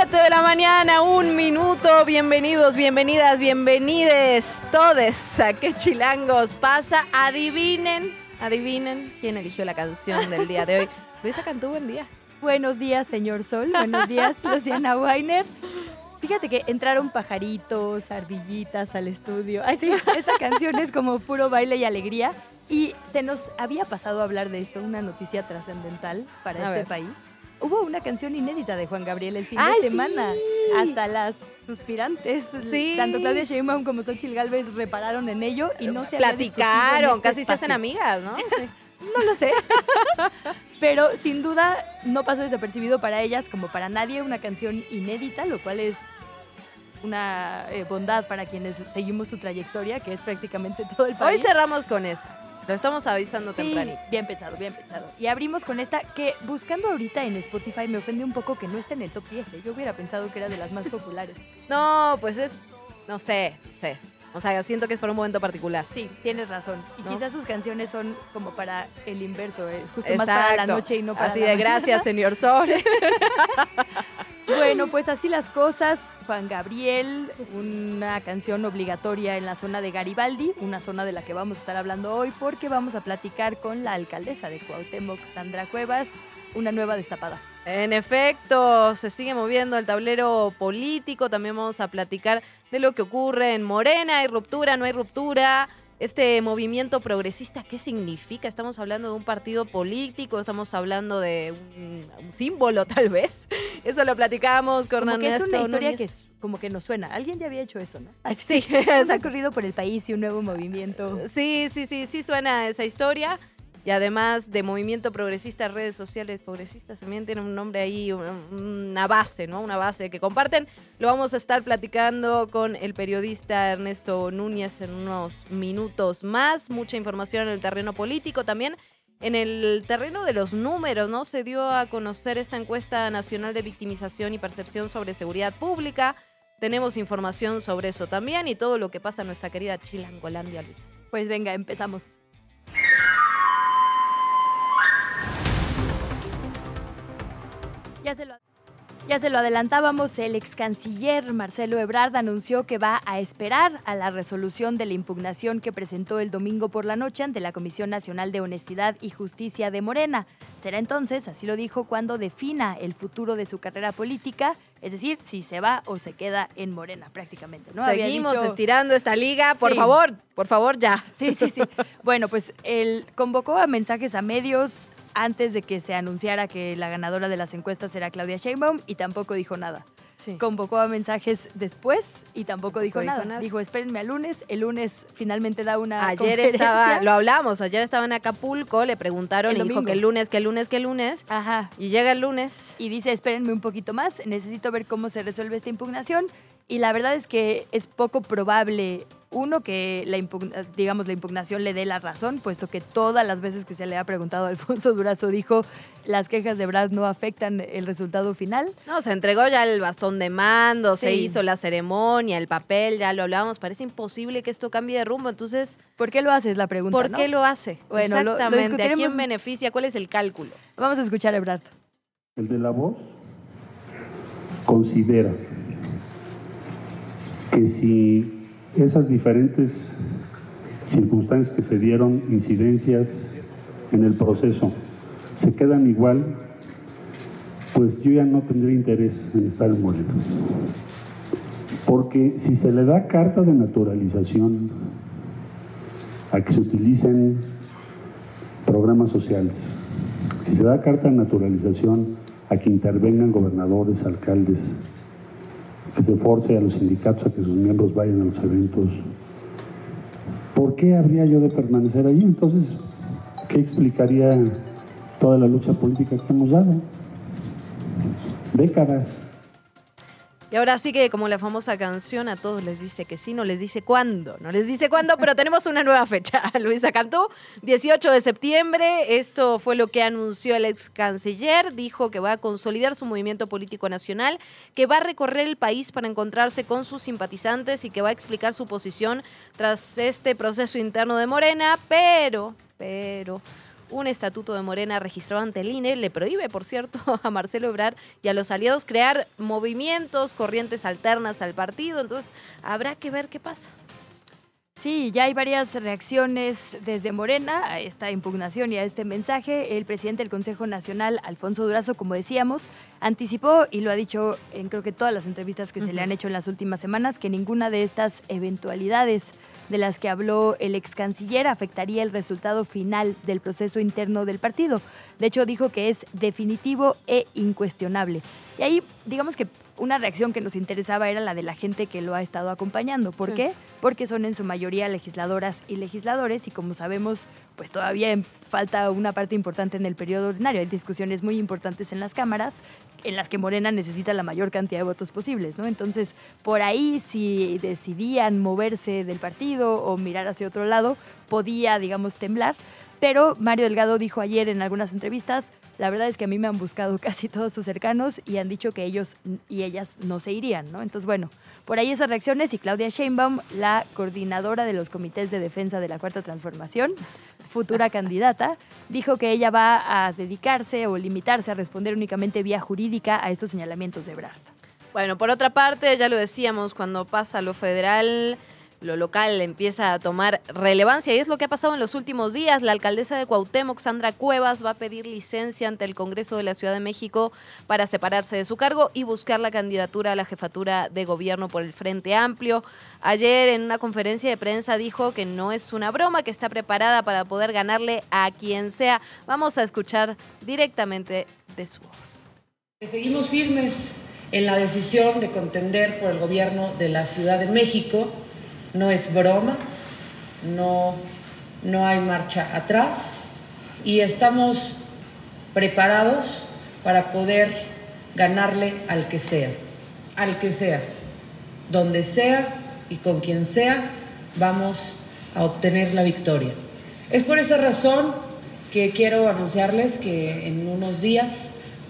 7 de la mañana, un minuto. Bienvenidos, bienvenidas, bienvenides todes a qué chilangos pasa. Adivinen, adivinen quién eligió la canción del día de hoy. Luisa Cantú, buen día. Buenos días, señor Sol. Buenos días, Luciana Weiner. Fíjate que entraron pajaritos, ardillitas al estudio. Ay, sí, esta canción es como puro baile y alegría. Y se nos había pasado a hablar de esto, una noticia trascendental para A este ver. país. Hubo una canción inédita de Juan Gabriel el fin ¡Ay, de semana. sí! Hasta las suspirantes, Sí. tanto Claudia Sheinbaum como Xochitl Galvez repararon en ello y no se Platicaron, este casi se hacen amigas, ¿no? Sí. No lo sé. Pero sin duda no pasó desapercibido para ellas como para nadie una canción inédita, lo cual es una eh, bondad para quienes seguimos su trayectoria, que es prácticamente todo el Hoy país. cerramos con eso. Lo estamos avisando Sí, tempranito. bien pensado, bien pensado. Y abrimos con esta que buscando ahorita en Spotify me ofende un poco que no esté en el top 10. ¿eh? Yo hubiera pensado que era de las más populares. No, pues es, no sé, sé. O sea, siento que es para un momento particular. Sí, tienes razón. Y ¿No? quizás sus canciones son como para el inverso, eh, justo más para la noche y no para Así la de mañana. gracias, señor Sol. Bueno, pues así las cosas. Juan Gabriel, una canción obligatoria en la zona de Garibaldi, una zona de la que vamos a estar hablando hoy porque vamos a platicar con la alcaldesa de Cuauhtémoc, Sandra Cuevas, una nueva destapada. En efecto, se sigue moviendo el tablero político. También vamos a platicar de lo que ocurre en Morena. ¿Hay ruptura? ¿No hay ruptura? Este movimiento progresista, ¿qué significa? Estamos hablando de un partido político, estamos hablando de un, un símbolo tal vez. Eso lo platicamos con Como que es Ernesto una historia que es- como que nos suena. Alguien ya había hecho eso, ¿no? Sí, ha corrido por el país y un nuevo movimiento. Sí, sí, sí, sí suena esa historia. Y además de movimiento progresista, redes sociales progresistas también tienen un nombre ahí, un- una base, ¿no? Una base que comparten. Lo vamos a estar platicando con el periodista Ernesto Núñez en unos minutos más. Mucha información en el terreno político también. En el terreno de los números, ¿no? Se dio a conocer esta encuesta nacional de victimización y percepción sobre seguridad pública. Tenemos información sobre eso también y todo lo que pasa en nuestra querida Chilangolandia, Luis. Pues venga, empezamos. Ya se lo, ya se lo adelantábamos, el ex canciller Marcelo Ebrard anunció que va a esperar a la resolución de la impugnación que presentó el domingo por la noche ante la Comisión Nacional de Honestidad y Justicia de Morena. Será entonces, así lo dijo, cuando defina el futuro de su carrera política, es decir, si se va o se queda en Morena prácticamente. ¿no? Seguimos dicho- estirando esta liga, por Sí. favor, por favor, ya. Sí, sí, sí. Bueno, pues él convocó a mensajes a medios antes de que se anunciara que la ganadora de las encuestas era Claudia Sheinbaum y tampoco dijo nada. Sí. Convocó a mensajes después y tampoco dijo, dijo nada. nada. Dijo, espérenme al lunes. El lunes finalmente da una Ayer estaba, lo hablamos, ayer estaba en Acapulco, le preguntaron y dijo que el lunes, que el lunes, que el lunes. Ajá. Y llega el lunes. y dice, espérenme un poquito más, necesito ver cómo se resuelve esta impugnación. Y la verdad es que es poco probable, uno, que la, digamos, la impugnación le dé la razón, puesto que todas las veces que se le ha preguntado a Alfonso Durazo dijo, las quejas de Brad no afectan el resultado final. No, se entregó ya el bastón de mando, se hizo la ceremonia, el papel, ya lo hablábamos. Parece imposible que esto cambie de rumbo. Entonces, ¿Por qué lo haces? La pregunta, ¿por ¿no? qué lo hace? Bueno, lo- lo Exactamente. ¿A quién beneficia? ¿Cuál es el cálculo? Vamos a escuchar a Ebrard. El de la voz considera que si esas diferentes circunstancias que se dieron, incidencias en el proceso, se quedan igual, pues yo ya no tendría interés en estar en Morena. Porque si se le da carta de naturalización a que se utilicen programas sociales. Si se da carta de naturalización a que intervengan gobernadores, alcaldes, que se force a los sindicatos a que sus miembros vayan a los eventos, ¿por qué habría yo de permanecer allí? Entonces, ¿qué explicaría toda la lucha política que hemos dado? Décadas. Y ahora sí que como la famosa canción a todos les dice que sí, no les dice cuándo, no les dice cuándo, pero tenemos una nueva fecha. Luisa Cantú, 18 de septiembre, esto fue lo que anunció el ex canciller, dijo que va a consolidar su movimiento político nacional, que va a recorrer el país para encontrarse con sus simpatizantes y que va a explicar su posición tras este proceso interno de Morena, pero, pero un estatuto de Morena registrado ante el INE le prohíbe, por cierto, a Marcelo Ebrard y a los aliados crear movimientos, corrientes alternas al partido. Entonces, habrá que ver qué pasa. Sí, ya hay varias reacciones desde Morena a esta impugnación y a este mensaje. El presidente del Consejo Nacional, Alfonso Durazo, como decíamos, anticipó y lo ha dicho en creo que todas las entrevistas que se le han hecho en las últimas semanas, que ninguna de estas eventualidades de las que habló el ex canciller afectaría el resultado final del proceso interno del partido. De hecho, dijo que es definitivo e incuestionable. Y ahí, digamos que una reacción que nos interesaba era la de la gente que lo ha estado acompañando. ¿Por Sí. qué? Porque son en su mayoría legisladoras y legisladores y como sabemos, pues todavía falta una parte importante en el periodo ordinario. Hay discusiones muy importantes en las cámaras en las que Morena necesita la mayor cantidad de votos posibles, ¿no? Entonces, por ahí, si decidían moverse del partido o mirar hacia otro lado, podía, digamos, temblar. Pero Mario Delgado dijo ayer en algunas entrevistas, la verdad es que a mí me han buscado casi todos sus cercanos y han dicho que ellos y ellas no se irían, ¿no? Entonces, bueno, por ahí esas reacciones y Claudia Sheinbaum, la coordinadora de los comités de defensa de la Cuarta Transformación, futura candidata, dijo que ella va a dedicarse o limitarse a responder únicamente vía jurídica a estos señalamientos de Ebrard. Bueno, por otra parte, ya lo decíamos, cuando pasa lo federal, lo local empieza a tomar relevancia y es lo que ha pasado en los últimos días. La alcaldesa de Cuauhtémoc, Sandra Cuevas, va a pedir licencia ante el Congreso de la Ciudad de México para separarse de su cargo y buscar la candidatura a la jefatura de gobierno por el Frente Amplio. Ayer en una conferencia de prensa dijo que no es una broma, que está preparada para poder ganarle a quien sea. Vamos a escuchar directamente de su voz. Seguimos firmes en la decisión de contender por el gobierno de la Ciudad de México. No es broma, no, no hay marcha atrás y estamos preparados para poder ganarle al que sea, al que sea, donde sea y con quien sea, vamos a obtener la victoria. Es por esa razón que quiero anunciarles que en unos días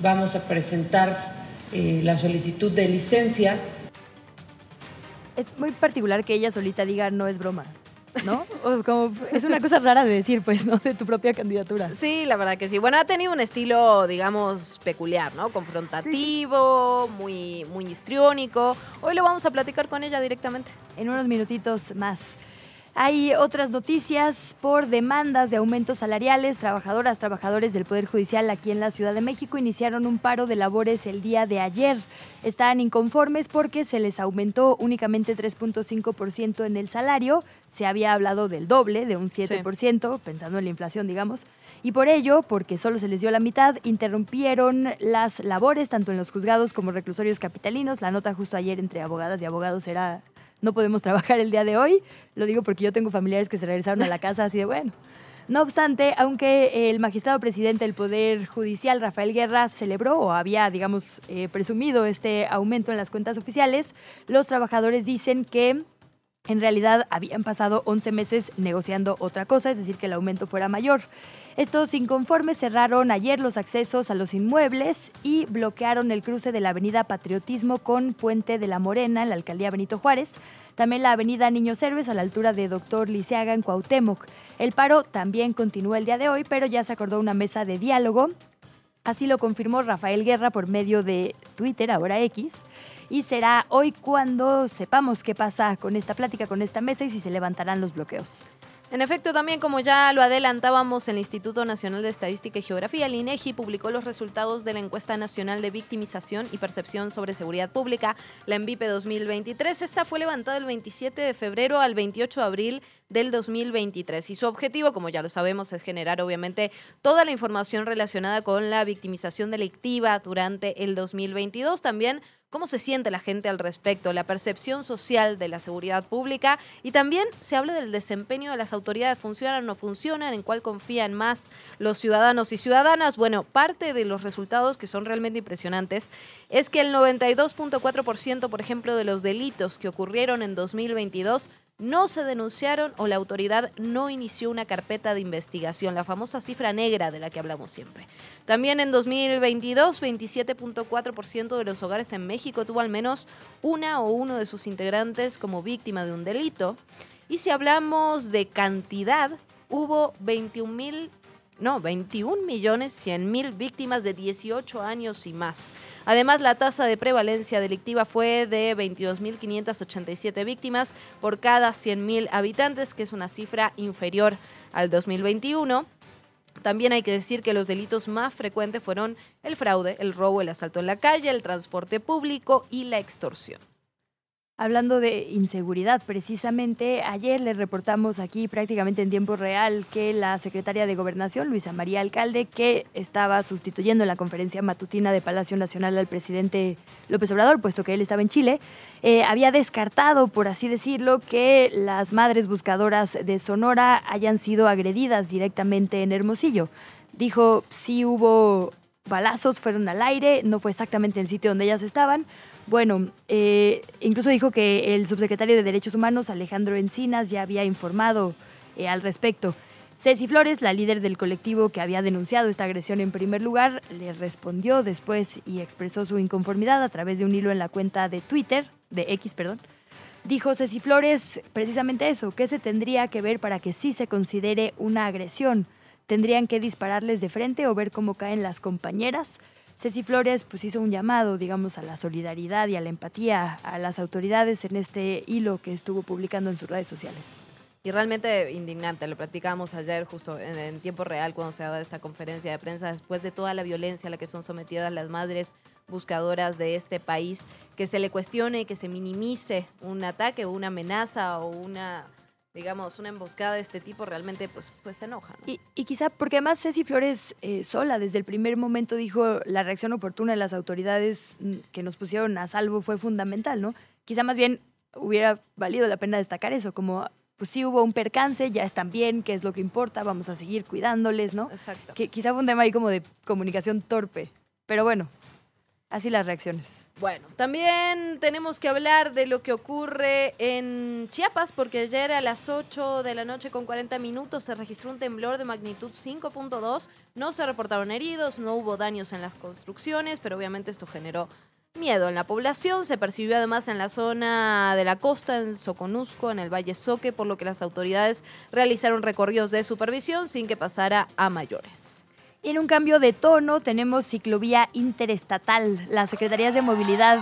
vamos a presentar eh, la solicitud de licencia Es muy particular que ella solita diga no es broma, ¿no? O como, es una cosa rara de decir, pues, ¿no? De tu propia candidatura. Sí, la verdad que sí. Bueno, ha tenido un estilo, digamos, peculiar, ¿no? Confrontativo, muy, muy histriónico. Hoy lo vamos a platicar con ella directamente. En unos minutitos más. Hay otras noticias por demandas de aumentos salariales. Trabajadoras, trabajadores del Poder Judicial aquí en la Ciudad de México iniciaron un paro de labores el día de ayer. Están inconformes porque se les aumentó únicamente 3.5% en el salario. Se había hablado del doble, de un 7%, pensando en la inflación, digamos. Y por ello, porque solo se les dio la mitad, interrumpieron las labores tanto en los juzgados como reclusorios capitalinos. La nota justo ayer entre abogadas y abogados era no podemos trabajar el día de hoy. Lo digo porque yo tengo familiares que se regresaron a la casa así de bueno. No obstante, aunque el magistrado presidente del Poder Judicial, Rafael Guerra, celebró o había, digamos, eh, presumido este aumento en las cuentas oficiales, los trabajadores dicen que en realidad habían pasado 11 meses negociando otra cosa, es decir, que el aumento fuera mayor. Estos inconformes cerraron ayer los accesos a los inmuebles y bloquearon el cruce de la avenida Patriotismo con Puente de la Morena en la alcaldía Benito Juárez, también la avenida Niños Héroes a la altura de Doctor Liceaga en Cuauhtémoc. El paro también continúa el día de hoy, pero ya se acordó una mesa de diálogo. Así lo confirmó Rafael Guerra por medio de Twitter, ahora X. Y será hoy cuando sepamos qué pasa con esta plática, con esta mesa y si se levantarán los bloqueos. En efecto, también como ya lo adelantábamos, el Instituto Nacional de Estadística y Geografía, el INEGI, publicó los resultados de la Encuesta Nacional de Victimización y Percepción sobre Seguridad Pública, la ENVIPE 2023. Esta fue levantada el 27 de febrero al 28 de abril del 2023. Y su objetivo, como ya lo sabemos, es generar obviamente toda la información relacionada con la victimización delictiva durante el 2022. También cómo se siente la gente al respecto, la percepción social de la seguridad pública y también se habla del desempeño de las autoridades, funcionan o no funcionan, en cuál confían más los ciudadanos y ciudadanas. Bueno, parte de los resultados que son realmente impresionantes es que el 92.4%, por ejemplo, de los delitos que ocurrieron en 2022 no se denunciaron o la autoridad no inició una carpeta de investigación, la famosa cifra negra de la que hablamos siempre. También en 2022, 27.4% de los hogares en México tuvo al menos una o uno de sus integrantes como víctima de un delito. Y si hablamos de cantidad, hubo 21 mil, no, 21 millones 100 mil víctimas de 18 años y más. Además, la tasa de prevalencia delictiva fue de 22.587 víctimas por cada 100.000 habitantes, que es una cifra inferior al 2021. También hay que decir que los delitos más frecuentes fueron el fraude, el robo, el asalto en la calle, el transporte público y la extorsión. Hablando de inseguridad, precisamente ayer le reportamos aquí prácticamente en tiempo real que la secretaria de Gobernación, Luisa María Alcalde, que estaba sustituyendo en la conferencia matutina de Palacio Nacional al presidente López Obrador, puesto que él estaba en Chile, eh, había descartado, por así decirlo, que las madres buscadoras de Sonora hayan sido agredidas directamente en Hermosillo. Dijo, sí hubo balazos, fueron al aire, no fue exactamente el sitio donde ellas estaban, bueno, eh, incluso dijo que el subsecretario de Derechos Humanos, Alejandro Encinas, ya había informado eh, al respecto. Ceci Flores, la líder del colectivo que había denunciado esta agresión en primer lugar, le respondió después y expresó su inconformidad a través de un hilo en la cuenta de Twitter, de X, perdón. Dijo Ceci Flores precisamente eso, ¿qué se tendría que ver para que sí se considere una agresión? ¿Tendrían que dispararles de frente o ver cómo caen las compañeras? Ceci Flores pues hizo un llamado, digamos, a la solidaridad y a la empatía a las autoridades en este hilo que estuvo publicando en sus redes sociales. Y realmente indignante, lo platicamos ayer justo en, tiempo real cuando se daba esta conferencia de prensa, después de toda la violencia a la que son sometidas las madres buscadoras de este país, que se le cuestione, que se minimice un ataque o una amenaza o una digamos, una emboscada de este tipo realmente pues, pues se enoja. Y, y, quizá porque además Ceci Flores eh, sola desde el primer momento dijo la reacción oportuna de las autoridades mm, que nos pusieron a salvo fue fundamental, ¿no? Quizá más bien hubiera valido la pena destacar eso, como pues sí hubo un percance, ya están bien, qué es lo que importa, vamos a seguir cuidándoles, ¿no? Exacto. Que quizá fue un tema ahí como de comunicación torpe, pero bueno, así las reacciones. Bueno, también tenemos que hablar de lo que ocurre en Chiapas, porque ayer a las 8 de la noche con 40 minutos se registró un temblor de magnitud 5.2. No se reportaron heridos, no hubo daños en las construcciones, pero obviamente esto generó miedo en la población. Se percibió además en la zona de la costa, en Soconusco, en el Valle Soque, por lo que las autoridades realizaron recorridos de supervisión sin que pasara a mayores. Y en un cambio de tono tenemos ciclovía interestatal. Las Secretarías de Movilidad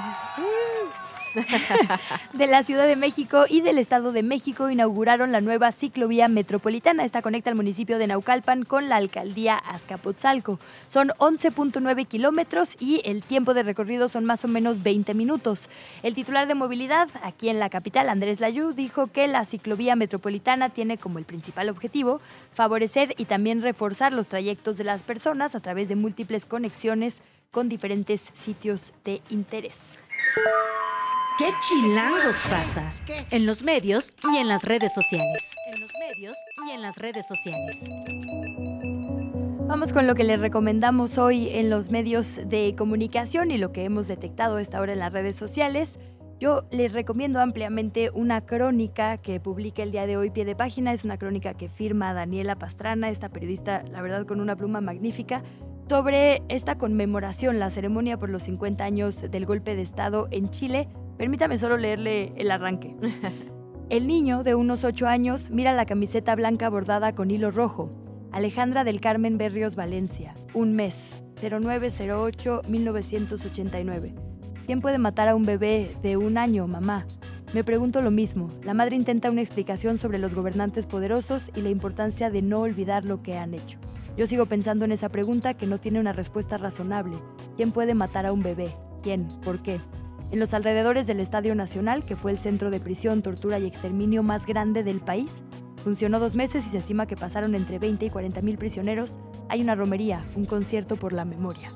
de la Ciudad de México y del Estado de México inauguraron la nueva ciclovía metropolitana. Esta conecta al municipio de Naucalpan con la alcaldía Azcapotzalco. Son 11.9 kilómetros y el tiempo de recorrido son más o menos 20 minutos. El titular de movilidad aquí en la capital, Andrés Layú, dijo que la ciclovía metropolitana tiene como el principal objetivo favorecer y también reforzar los trayectos de las personas a través de múltiples conexiones con diferentes sitios de interés. ¿Qué chilangos pasa? En los medios y en las redes sociales. En los medios y en las redes sociales. Vamos con lo que les recomendamos hoy en los medios de comunicación y lo que hemos detectado a esta hora en las redes sociales. Yo les recomiendo ampliamente una crónica que publica el día de hoy pie de página. Es una crónica que firma Daniela Pastrana, esta periodista, la verdad, con una pluma magnífica, sobre esta conmemoración, la ceremonia por los 50 años del golpe de Estado en Chile, Permítame solo leerle el arranque. El niño, de unos 8 años, mira la camiseta blanca bordada con hilo rojo. Alejandra del Carmen Berrios Valencia. Un mes. 0908-1989. ¿Quién puede matar a un bebé de un año, mamá? Me pregunto lo mismo. La madre intenta una explicación sobre los gobernantes poderosos y la importancia de no olvidar lo que han hecho. Yo sigo pensando en esa pregunta que no tiene una respuesta razonable. ¿Quién puede matar a un bebé? ¿Quién? ¿Por qué? En los alrededores del Estadio Nacional, que fue el centro de prisión, tortura y exterminio más grande del país, funcionó dos meses y se estima que pasaron entre 20 y 40 mil prisioneros. Hay una romería, un concierto por la memoria.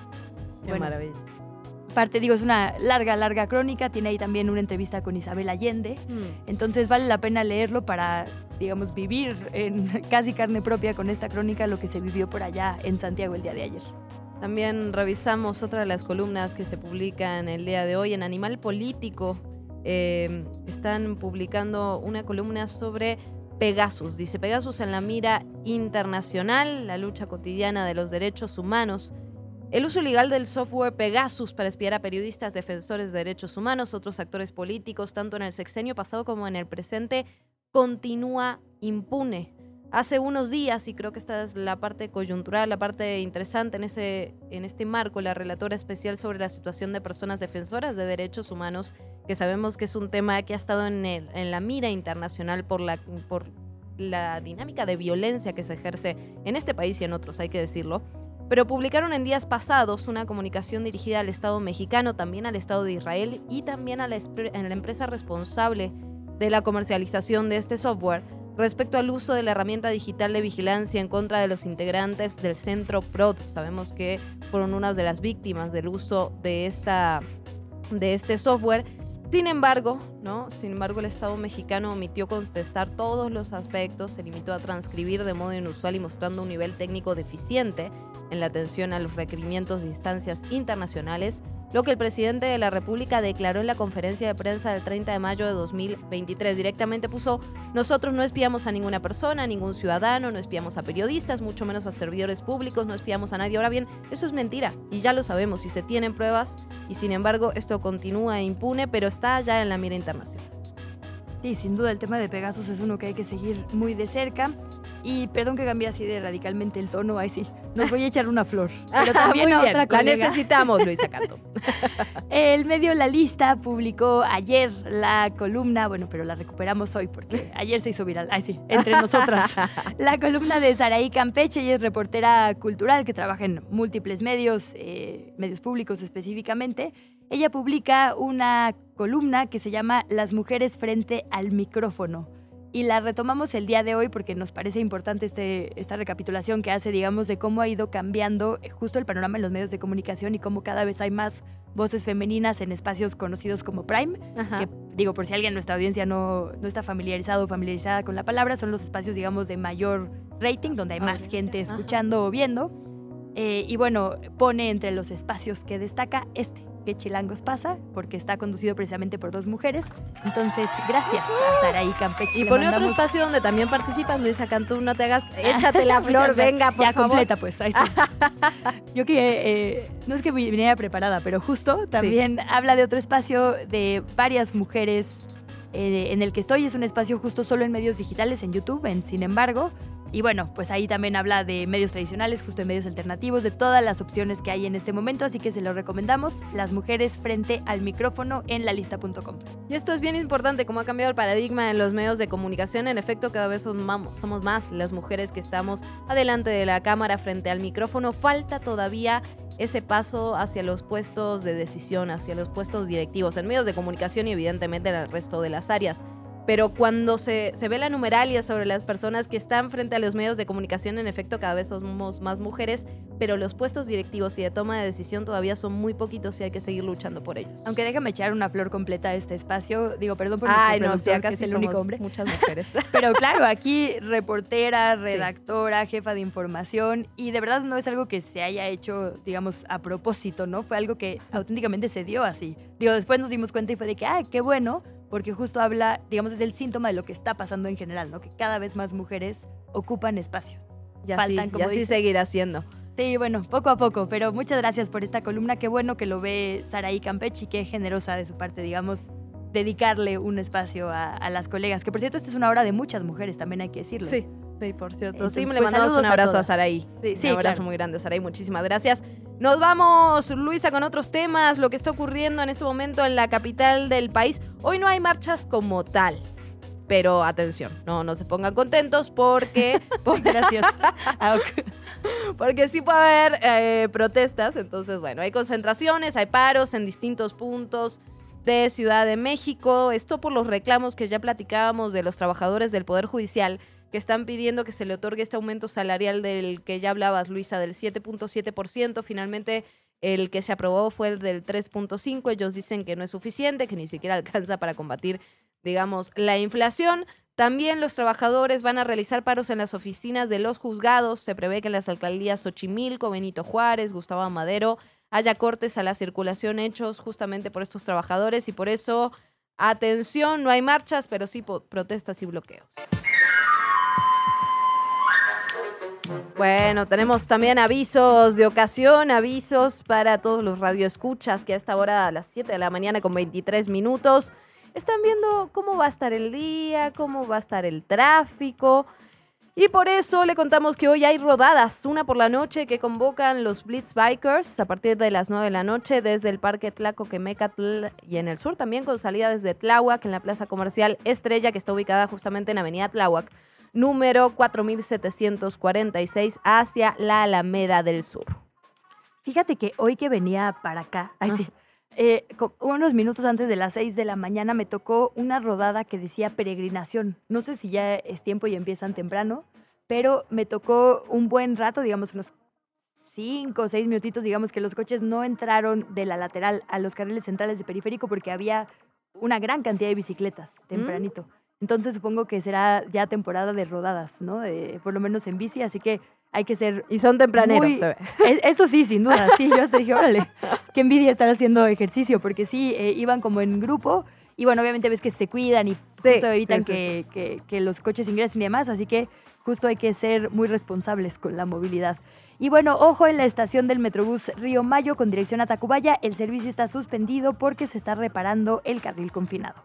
Qué Bueno, maravilla. Parte, digo, es una larga, larga crónica. Tiene ahí también una entrevista con Isabel Allende. Mm. Entonces vale la pena leerlo para, digamos, vivir en casi carne propia con esta crónica lo que se vivió por allá en Santiago el día de ayer. También revisamos otra de las columnas que se publican el día de hoy en Animal Político. Eh, están publicando una columna sobre Pegasus. Dice Pegasus en la mira internacional, la lucha cotidiana de los derechos humanos. El uso ilegal del software Pegasus para espiar a periodistas, defensores de derechos humanos, otros actores políticos, tanto en el sexenio pasado como en el presente, continúa impune. Hace unos días, y creo que esta es la parte coyuntural, la parte interesante en, ese, en este marco, la relatora especial sobre la situación de personas defensoras de derechos humanos, que sabemos que es un tema que ha estado en, la mira internacional por la, dinámica de violencia que se ejerce en este país y en otros, hay que decirlo. Pero publicaron en días pasados una comunicación dirigida al Estado mexicano, también al Estado de Israel y también a la empresa responsable de la comercialización de este software respecto al uso de la herramienta digital de vigilancia en contra de los integrantes del Centro PROD. Sabemos que fueron unas de las víctimas del uso de, esta, de este software. Sin embargo, ¿no? Sin embargo, el Estado mexicano omitió contestar todos los aspectos, se limitó a transcribir de modo inusual y mostrando un nivel técnico deficiente en la atención a los requerimientos de instancias internacionales, lo que el presidente de la República declaró en la conferencia de prensa del 30 de mayo de 2023. Directamente puso, nosotros no espiamos a ninguna persona, a ningún ciudadano, no espiamos a periodistas, mucho menos a servidores públicos, no espiamos a nadie. Ahora bien, eso es mentira y ya lo sabemos y se tienen pruebas y sin embargo esto continúa impune, pero está ya en la mira internacional. Sí, sin duda el tema de Pegasus es uno que hay que seguir muy de cerca. Y perdón que cambie así de radicalmente el tono, ay sí, nos voy a echar una flor. Pero también Muy a bien, otra la colega. necesitamos, Luisa Canto. El medio La Lista publicó ayer la columna, bueno, pero la recuperamos hoy porque ayer se hizo viral, ay sí, entre nosotras. La columna de Saraí Campeche, ella es reportera cultural que trabaja en múltiples medios, eh, medios públicos específicamente. Ella publica una columna que se llama Las mujeres frente al micrófono. Y la retomamos el día de hoy porque nos parece importante este, esta recapitulación que hace, digamos, de cómo ha ido cambiando justo el panorama en los medios de comunicación y cómo cada vez hay más voces femeninas en espacios conocidos como Prime, Ajá. que digo, por si alguien en nuestra audiencia no, no está familiarizado o familiarizada con la palabra, son los espacios, digamos, de mayor rating, donde hay más gente ajá. escuchando o viendo. Eh, y bueno, pone entre los espacios que destaca este, que Chilangos pasa, porque está conducido precisamente por dos mujeres. Entonces, gracias a Saraí Campeche. Y pone otro espacio donde también participas, Luisa Cantú, no te hagas, échate la flor, venga, por ya favor. completa, pues. ahí sí. Yo que eh, no es que vi- viniera preparada, pero justo también habla de otro espacio de varias mujeres eh, en el que estoy. Es un espacio justo solo en medios digitales, en YouTube, en Sin embargo. Y bueno, pues ahí también habla de medios tradicionales, justo de medios alternativos, de todas las opciones que hay en este momento, así que se lo recomendamos, Las mujeres frente al micrófono en lalista.com. Y esto es bien importante, como ha cambiado el paradigma en los medios de comunicación. En efecto, cada vez somos más las mujeres que estamos adelante de la cámara frente al micrófono. Falta todavía ese paso hacia los puestos de decisión, hacia los puestos directivos en medios de comunicación y evidentemente en el resto de las áreas. Pero cuando se, se ve la numeralia sobre las personas que están frente a los medios de comunicación, en efecto, cada vez somos más mujeres, pero los puestos directivos y de toma de decisión todavía son muy poquitos y hay que seguir luchando por ellos. Aunque déjame echar una flor completa a este espacio, digo, perdón por Ay, no, sí, productor, que sí es el único hombre. muchas mujeres. Pero claro, aquí reportera, redactora, jefa de información y de verdad no es algo que se haya hecho, digamos, a propósito, ¿no? Fue algo que auténticamente se dio así. Digo, después nos dimos cuenta y fue de que, ah, qué bueno, porque justo habla, digamos, es el síntoma de lo que está pasando en general, ¿no? Que cada vez más mujeres ocupan espacios. Ya Faltan, sí, como y así dices. seguirá siendo. Sí, bueno, poco a poco, pero muchas gracias por esta columna. Qué bueno que lo ve Saraí Campeche y qué generosa de su parte, digamos, dedicarle un espacio a, a las colegas. Que por cierto, esta es una hora de muchas mujeres, también hay que decirlo. Sí, sí, por cierto. Entonces, sí, le pues, mandamos un a abrazo a, todas. Saraí. Sí, sí, un abrazo claro. muy grande, Saraí. Muchísimas gracias. Nos vamos, Luisa, con otros temas. Lo que está ocurriendo en este momento en la capital del país. Hoy no hay marchas como tal. Pero atención, no, no se pongan contentos porque, Gracias. Ah, porque sí puede haber eh, protestas. Entonces, bueno, hay concentraciones, hay paros en distintos puntos de Ciudad de México. Esto por los reclamos que ya platicábamos de los trabajadores del Poder Judicial que están pidiendo que se le otorgue este aumento salarial del que ya hablabas, Luisa, del 7.7%. Finalmente, el que se aprobó fue del 3.5%. Ellos dicen que no es suficiente, que ni siquiera alcanza para combatir, digamos, la inflación. También los trabajadores van a realizar paros en las oficinas de los juzgados. Se prevé que en las alcaldías Xochimilco, Benito Juárez, Gustavo Madero haya cortes a la circulación hechos justamente por estos trabajadores y por eso, atención, no hay marchas, pero sí protestas y bloqueos. Bueno, tenemos también avisos de ocasión, avisos para todos los radioescuchas que a esta hora, a las 7 de la mañana con 23 minutos, están viendo cómo va a estar el día, cómo va a estar el tráfico. Y por eso le contamos que hoy hay rodadas, una por la noche que convocan los Blitz Bikers a partir de las 9 de la noche desde el Parque Tlacoquemecatl y en el sur también con salida desde Tláhuac en la Plaza Comercial Estrella que está ubicada justamente en Avenida Tláhuac número 4746 hacia la Alameda del Sur. Fíjate que hoy que venía para acá, ay, sí, eh, unos minutos antes de las 6 de la mañana me tocó una rodada que decía peregrinación. No sé si ya es tiempo y empiezan temprano, pero me tocó un buen rato, digamos unos 5 o 6 minutitos, digamos que los coches no entraron de la lateral a los carriles centrales de periférico porque había una gran cantidad de bicicletas Mm. Entonces supongo que será ya temporada de rodadas, ¿no? Por lo menos en bici, así que hay que ser... Y son tempraneros, muy- se ve. E- Esto sí, sin duda, sí, yo hasta dije, órale, qué envidia estar haciendo ejercicio, porque sí, eh, iban como en grupo y bueno, obviamente ves que se cuidan y Sí, justo evitan sí, sí, que, que- que los coches ingresen y demás, así que justo hay que ser muy responsables con la movilidad. Y bueno, ojo en la estación del Metrobús Río Mayo con dirección a Tacubaya, el servicio está suspendido porque se está reparando el carril confinado.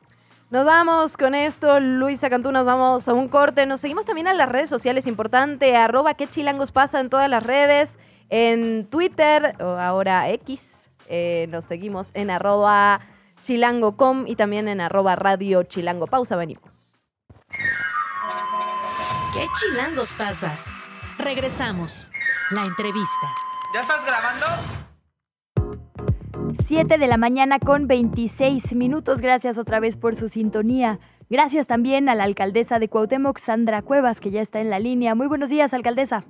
Nos vamos con esto, Luisa Cantú, nos vamos a un corte. Nos seguimos también a las redes sociales, importante, arroba qué chilangos pasa en todas las redes, en Twitter, o ahora X, eh, nos seguimos en arroba chilango.com y también en arroba radio chilango. Pausa, venimos. ¿Qué chilangos pasa? Regresamos. La entrevista. ¿Ya estás grabando? 7 de la mañana con 26 minutos. Gracias otra vez por su sintonía. Gracias también a la alcaldesa de Cuauhtémoc, Sandra Cuevas, que ya está en la línea. Muy buenos días, alcaldesa.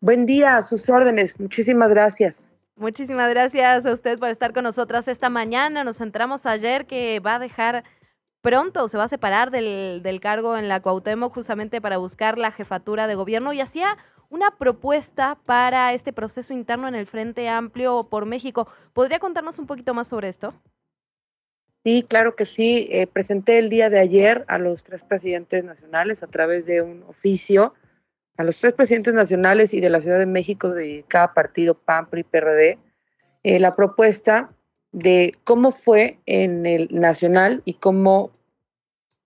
Buen día, a sus órdenes. Muchísimas gracias. Muchísimas gracias a usted por estar con nosotras esta mañana. Nos enteramos ayer que va a dejar pronto, se va a separar del, del cargo en la Cuauhtémoc justamente para buscar la jefatura de gobierno y hacía una propuesta para este proceso interno en el Frente Amplio por México. ¿Podría contarnos un poquito más sobre esto? Sí, claro que sí. Eh, presenté el día de ayer a los tres presidentes nacionales a través de un oficio, a los tres presidentes nacionales y de la Ciudad de México de cada partido, PAN, PRI, PRD, eh, la propuesta de cómo fue en el nacional y cómo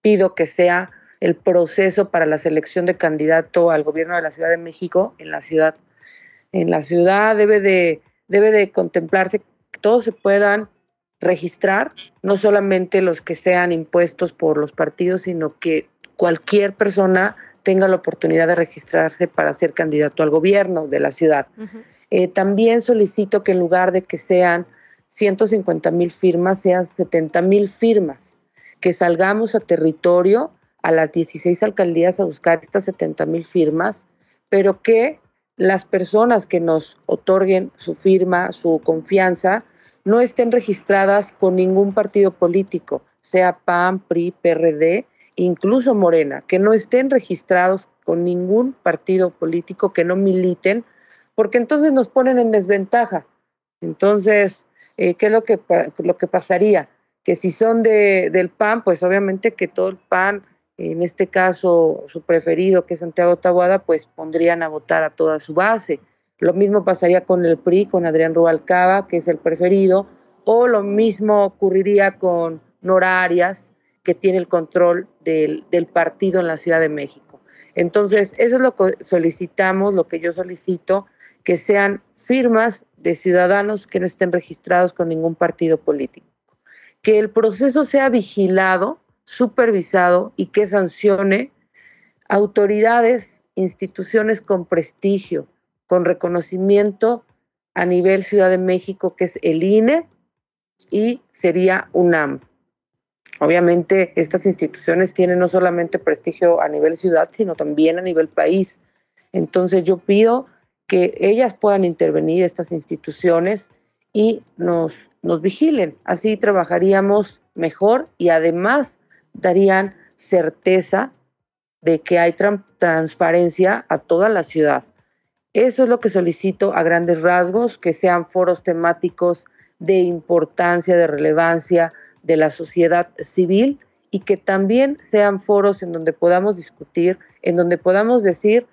pido que sea el proceso para la selección de candidato al gobierno de la Ciudad de México en la ciudad. En la ciudad debe de, debe de contemplarse que todos se puedan registrar, no solamente los que sean impuestos por los partidos, sino que cualquier persona tenga la oportunidad de registrarse para ser candidato al gobierno de la ciudad. Eh, también solicito que en lugar de que sean 150 mil firmas, sean 70 mil firmas, que salgamos a territorio a las 16 alcaldías a buscar estas 70 mil firmas, pero que las personas que nos otorguen su firma, su confianza, no estén registradas con ningún partido político, sea PAN, PRI, PRD, incluso Morena, que no estén registrados con ningún partido político, que no militen, porque entonces nos ponen en desventaja. Entonces, eh, ¿qué es lo que, lo que pasaría? Que si son de, del PAN, pues obviamente que todo el PAN, en este caso su preferido, que es Santiago Taboada, pues pondrían a votar a toda su base. Lo mismo pasaría con el PRI, con Adrián Rubalcaba, que es el preferido, o lo mismo ocurriría con Nora Arias, que tiene el control del, del partido en la Ciudad de México. Entonces, eso es lo que solicitamos, lo que yo solicito, que sean firmas de ciudadanos que no estén registrados con ningún partido político. Que el proceso sea vigilado, supervisado y que sancione autoridades, instituciones con prestigio, con reconocimiento a nivel Ciudad de México, que es el INE y sería UNAM. Obviamente estas instituciones tienen no solamente prestigio a nivel ciudad, sino también a nivel país. Entonces yo pido que ellas puedan intervenir, estas instituciones, y nos, nos vigilen. Así trabajaríamos mejor y además darían certeza de que hay transparencia a toda la ciudad. Eso es lo que solicito a grandes rasgos, que sean foros temáticos de importancia, de relevancia de la sociedad civil y que también sean foros en donde podamos discutir, en donde podamos decir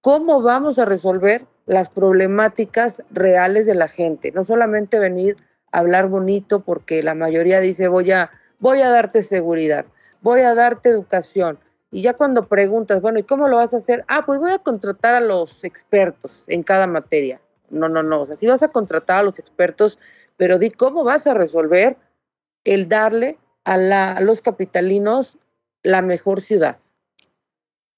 cómo vamos a resolver las problemáticas reales de la gente, no solamente venir a hablar bonito porque la mayoría dice voy a, voy a darte seguridad, voy a darte educación. Y ya cuando preguntas, bueno, ¿y cómo lo vas a hacer? Ah, pues voy a contratar a los expertos en cada materia. No, no, no. O sea, sí vas a contratar a los expertos, pero di cómo vas a resolver el darle a, la, a los capitalinos la mejor ciudad.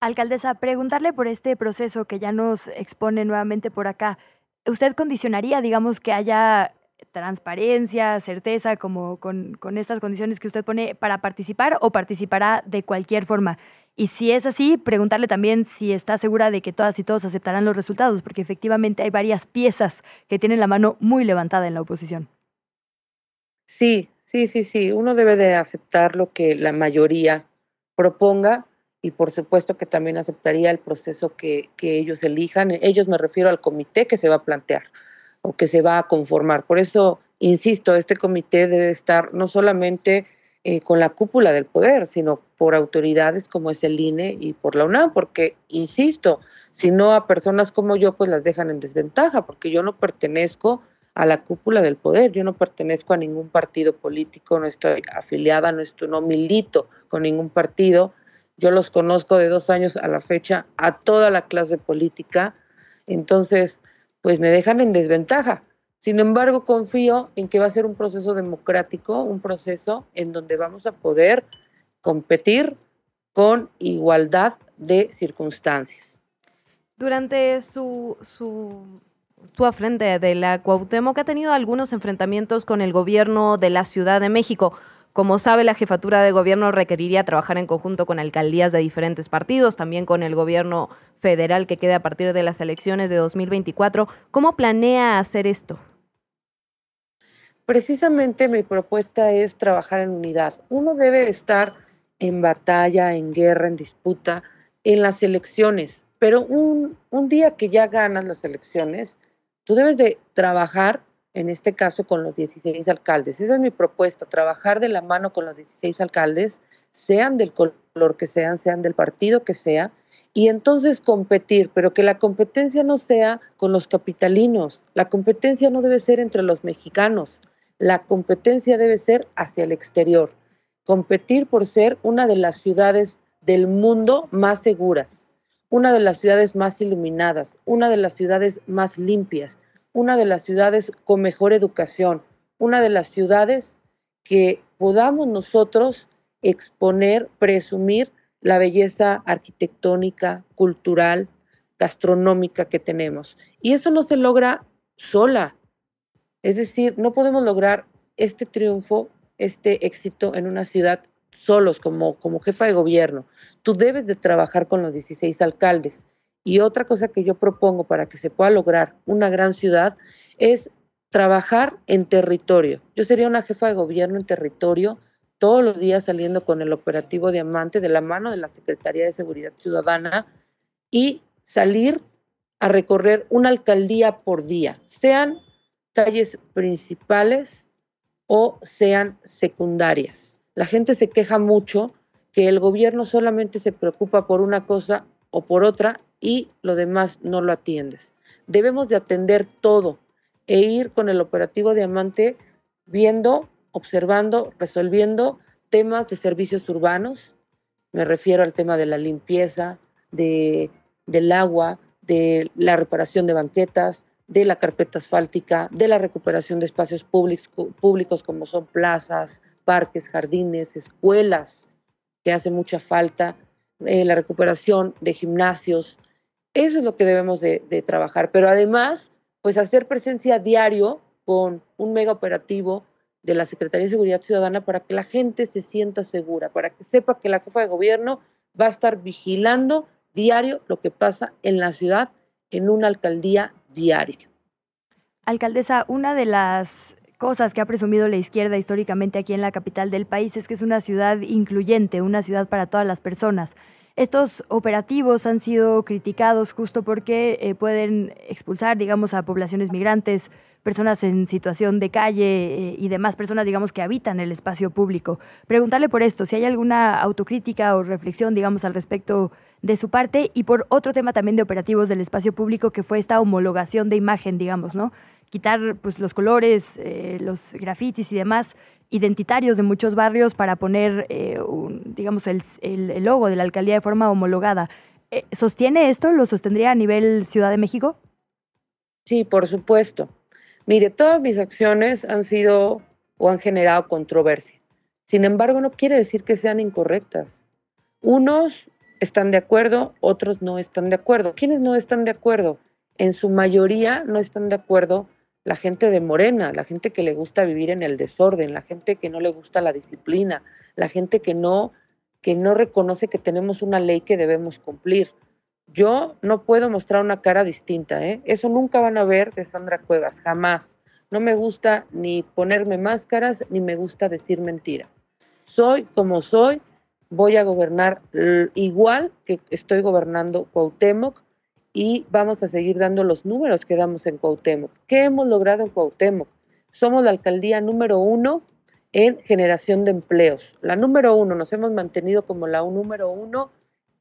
Alcaldesa, preguntarle por este proceso que ya nos expone nuevamente por acá. ¿Usted condicionaría, digamos, que haya transparencia, certeza, como con, con, estas condiciones que usted pone para participar o participará de cualquier forma? Y si es así, preguntarle también si está segura de que todas y todos aceptarán los resultados, porque efectivamente hay varias piezas que tienen la mano muy levantada en la oposición. Sí, sí, sí, sí. Uno debe de aceptar lo que la mayoría proponga y por supuesto que también aceptaría el proceso que, que ellos elijan. Ellos me refiero al comité que se va a plantear que se va a conformar. Por eso, insisto, este comité debe estar no solamente eh, con la cúpula del poder, sino por autoridades como es el INE y por la UNAM, porque, insisto, si no a personas como yo, pues las dejan en desventaja, porque yo no pertenezco a la cúpula del poder, yo no pertenezco a ningún partido político, no estoy afiliada, no, estoy, no milito con ningún partido, yo los conozco de dos años a la fecha a toda la clase política, entonces, pues me dejan en desventaja. Sin embargo, confío en que va a ser un proceso democrático, un proceso en donde vamos a poder competir con igualdad de circunstancias. Durante su, su, su frente de la Cuauhtémoc ha tenido algunos enfrentamientos con el gobierno de la Ciudad de México. Como sabe, la jefatura de gobierno requeriría trabajar en conjunto con alcaldías de diferentes partidos, también con el gobierno federal que quede a partir de las elecciones de 2024. ¿Cómo planea hacer esto? Precisamente mi propuesta es trabajar en unidad. Uno debe estar en batalla, en guerra, en disputa, en las elecciones, pero un, un día que ya ganas las elecciones, tú debes de trabajar en este caso con los 16 alcaldes. Esa es mi propuesta, trabajar de la mano con los 16 alcaldes, sean del color que sean, sean del partido que sea, y entonces competir, pero que la competencia no sea con los capitalinos, la competencia no debe ser entre los mexicanos, la competencia debe ser hacia el exterior, competir por ser una de las ciudades del mundo más seguras, una de las ciudades más iluminadas, una de las ciudades más limpias, una de las ciudades con mejor educación, una de las ciudades que podamos nosotros exponer, presumir la belleza arquitectónica, cultural, gastronómica que tenemos. Y eso no se logra sola. Es decir, no podemos lograr este triunfo, este éxito en una ciudad solos como, como jefa de gobierno. Tú debes de trabajar con los 16 alcaldes. Y otra cosa que yo propongo para que se pueda lograr una gran ciudad es trabajar en territorio. Yo sería una jefa de gobierno en territorio todos los días saliendo con el operativo Diamante de la mano de la Secretaría de Seguridad Ciudadana y salir a recorrer una alcaldía por día, sean calles principales o sean secundarias. La gente se queja mucho que el gobierno solamente se preocupa por una cosa o por otra y lo demás no lo atiendes. Debemos de atender todo e ir con el operativo Diamante viendo, observando, resolviendo temas de servicios urbanos. Me refiero al tema de la limpieza, de, del agua, de la reparación de banquetas, de la carpeta asfáltica, de la recuperación de espacios públicos, públicos como son plazas, parques, jardines, escuelas, que hace mucha falta, eh, la recuperación de gimnasios, eso es lo que debemos de, trabajar. Pero además, pues hacer presencia diario con un mega operativo de la Secretaría de Seguridad Ciudadana para que la gente se sienta segura, para que sepa que la jefa de gobierno va a estar vigilando diario lo que pasa en la ciudad en una alcaldía diario. Alcaldesa, una de las cosas que ha presumido la izquierda históricamente aquí en la capital del país es que es una ciudad incluyente, una ciudad para todas las personas. Estos operativos han sido criticados justo porque eh, pueden expulsar, digamos, a poblaciones migrantes, personas en situación de calle eh, y demás personas, digamos, que habitan el espacio público. Preguntarle por esto, si hay alguna autocrítica o reflexión, digamos, al respecto de su parte y por otro tema también de operativos del espacio público que fue esta homologación de imagen, digamos, ¿no? Quitar pues, los colores, eh, los grafitis y demás identitarios de muchos barrios para poner, eh, digamos, el, el, logo de la alcaldía de forma homologada. Eh, ¿Sostiene esto? ¿Lo sostendría a nivel Ciudad de México? Sí, por supuesto. Mire, todas mis acciones han sido o han generado controversia. Sin embargo, no quiere decir que sean incorrectas. Unos están de acuerdo, otros no están de acuerdo. ¿Quiénes no están de acuerdo? En su mayoría no están de acuerdo la gente de Morena, la gente que le gusta vivir en el desorden, la gente que no le gusta la disciplina, la gente que no, que no reconoce que tenemos una ley que debemos cumplir. Yo no puedo mostrar una cara distinta, ¿eh? Eso nunca van a ver de Sandra Cuevas, jamás. No me gusta ni ponerme máscaras, ni me gusta decir mentiras. Soy como soy, voy a gobernar igual que estoy gobernando Cuauhtémoc, y vamos a seguir dando los números que damos en Cuauhtémoc. ¿Qué hemos logrado en Cuauhtémoc? Somos la alcaldía número uno en generación de empleos. La número uno, nos hemos mantenido como la número uno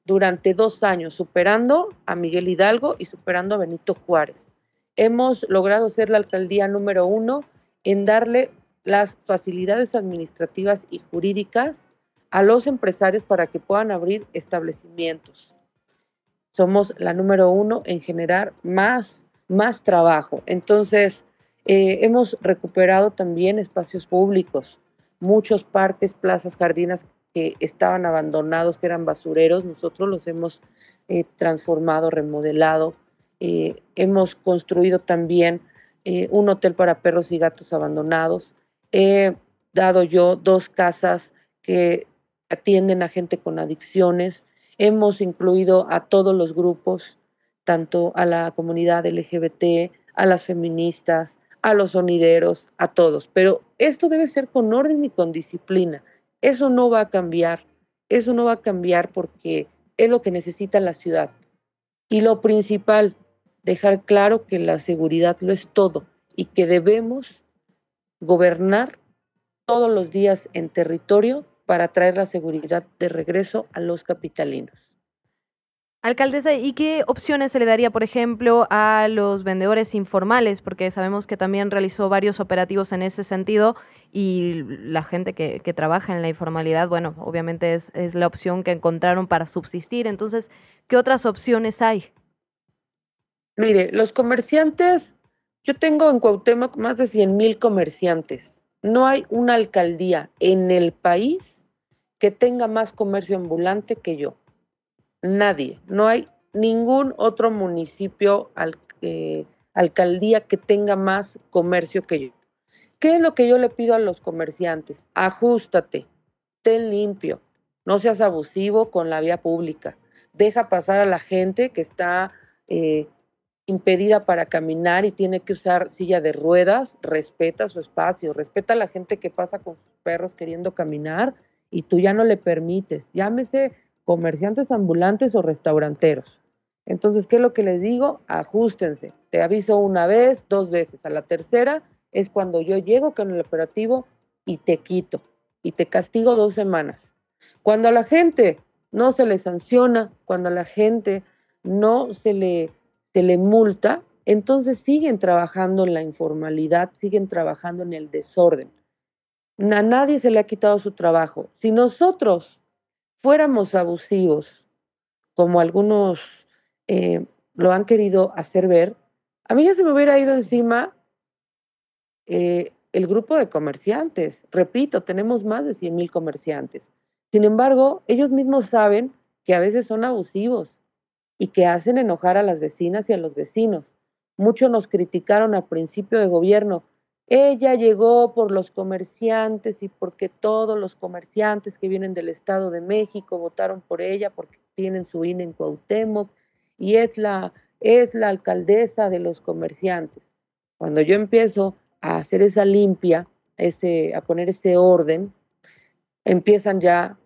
durante dos años, superando a Miguel Hidalgo y superando a Benito Juárez. Hemos logrado ser la alcaldía número uno en darle las facilidades administrativas y jurídicas a los empresarios para que puedan abrir establecimientos somos la número uno en generar más, más trabajo. Entonces, eh, hemos recuperado también espacios públicos, muchos parques, plazas, jardinas que estaban abandonados, que eran basureros, nosotros los hemos eh, transformado, remodelado. Eh, hemos construido también un hotel para perros y gatos abandonados. He dado yo dos casas que atienden a gente con adicciones. Hemos incluido a todos los grupos, tanto a la comunidad LGBT, a las feministas, a los sonideros, a todos. Pero esto debe ser con orden y con disciplina. Eso no va a cambiar. Eso no va a cambiar porque es lo que necesita la ciudad. Y lo principal, dejar claro que la seguridad lo es todo y que debemos gobernar todos los días en territorio para traer la seguridad de regreso a los capitalinos. Alcaldesa, ¿y qué opciones se le daría, por ejemplo, a los vendedores informales? Porque sabemos que también realizó varios operativos en ese sentido y la gente que, trabaja en la informalidad, bueno, obviamente es, es, la opción que encontraron para subsistir. Entonces, ¿qué otras opciones hay? Mire, los comerciantes, yo tengo en Cuauhtémoc más de 100 mil comerciantes. No hay una alcaldía en el país que tenga más comercio ambulante que yo. Nadie. No hay ningún otro municipio, eh, alcaldía que tenga más comercio que yo. ¿Qué es lo que yo le pido a los comerciantes? Ajustate, ten limpio, no seas abusivo con la vía pública. Deja pasar a la gente que está eh, impedida para caminar y tiene que usar silla de ruedas, respeta su espacio, respeta a la gente que pasa con sus perros queriendo caminar y tú ya no le permites, llámese comerciantes ambulantes o restauranteros. Entonces, ¿qué es lo que les digo? Ajustense. Te aviso una vez, dos veces. A la tercera es cuando yo llego con el operativo y te quito y te castigo dos semanas. Cuando a la gente no se le sanciona, cuando a la gente no se le, se le multa, entonces siguen trabajando en la informalidad, siguen trabajando en el desorden. A nadie se le ha quitado su trabajo. Si nosotros fuéramos abusivos, como algunos eh, lo han querido hacer ver, a mí ya se me hubiera ido encima eh, el grupo de comerciantes. Repito, tenemos más de 100 mil comerciantes. Sin embargo, ellos mismos saben que a veces son abusivos y que hacen enojar a las vecinas y a los vecinos. Muchos nos criticaron al principio de gobierno ella llegó por los comerciantes y porque todos los comerciantes que vienen del Estado de México votaron por ella porque tienen su INE en Cuauhtémoc y es la, es la alcaldesa de los comerciantes. Cuando yo empiezo a hacer esa limpia, ese, a poner ese orden, empiezan ya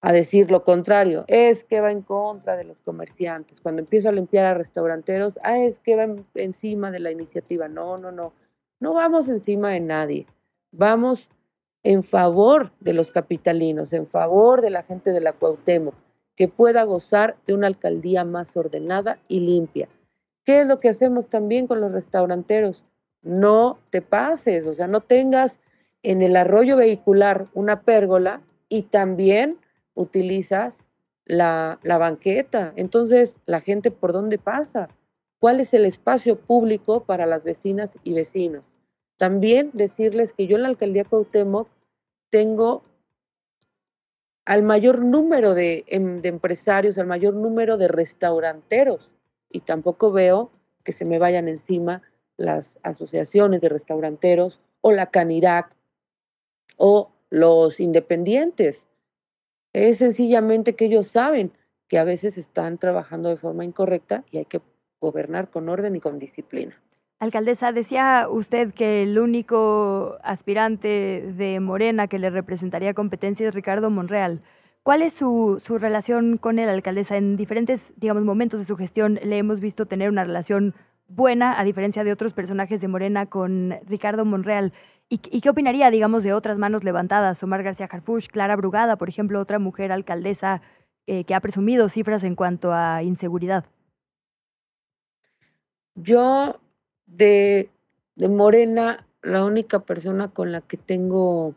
a decir lo contrario, es que va en contra de los comerciantes. Cuando empiezo a limpiar a restauranteros, ah, es que va en- encima de la iniciativa. No, no, no, no vamos encima de nadie. Vamos en favor de los capitalinos, en favor de la gente de la Cuauhtémoc, que pueda gozar de una alcaldía más ordenada y limpia. ¿Qué es lo que hacemos también con los restauranteros? No te pases, o sea, no tengas en el arroyo vehicular una pérgola y también utilizas la, la banqueta. Entonces, la gente por dónde pasa? ¿Cuál es el espacio público para las vecinas y vecinos? También decirles que yo en la alcaldía Cuauhtémoc tengo al mayor número de, em, de empresarios, al mayor número de restauranteros y tampoco veo que se me vayan encima las asociaciones de restauranteros o la Canirac o los independientes. Es sencillamente que ellos saben que a veces están trabajando de forma incorrecta y hay que gobernar con orden y con disciplina. Alcaldesa, decía usted que el único aspirante de Morena que le representaría competencia es Ricardo Monreal. ¿Cuál es su, su relación con él, alcaldesa? En diferentes, digamos, momentos de su gestión le hemos visto tener una relación buena, a diferencia de otros personajes de Morena, con Ricardo Monreal. ¿Y, qué opinaría, digamos, de otras manos levantadas? Omar García Harfuch, Clara Brugada, por ejemplo, otra mujer alcaldesa eh, que ha presumido cifras en cuanto a inseguridad. Yo de, de Morena, la única persona con la que tengo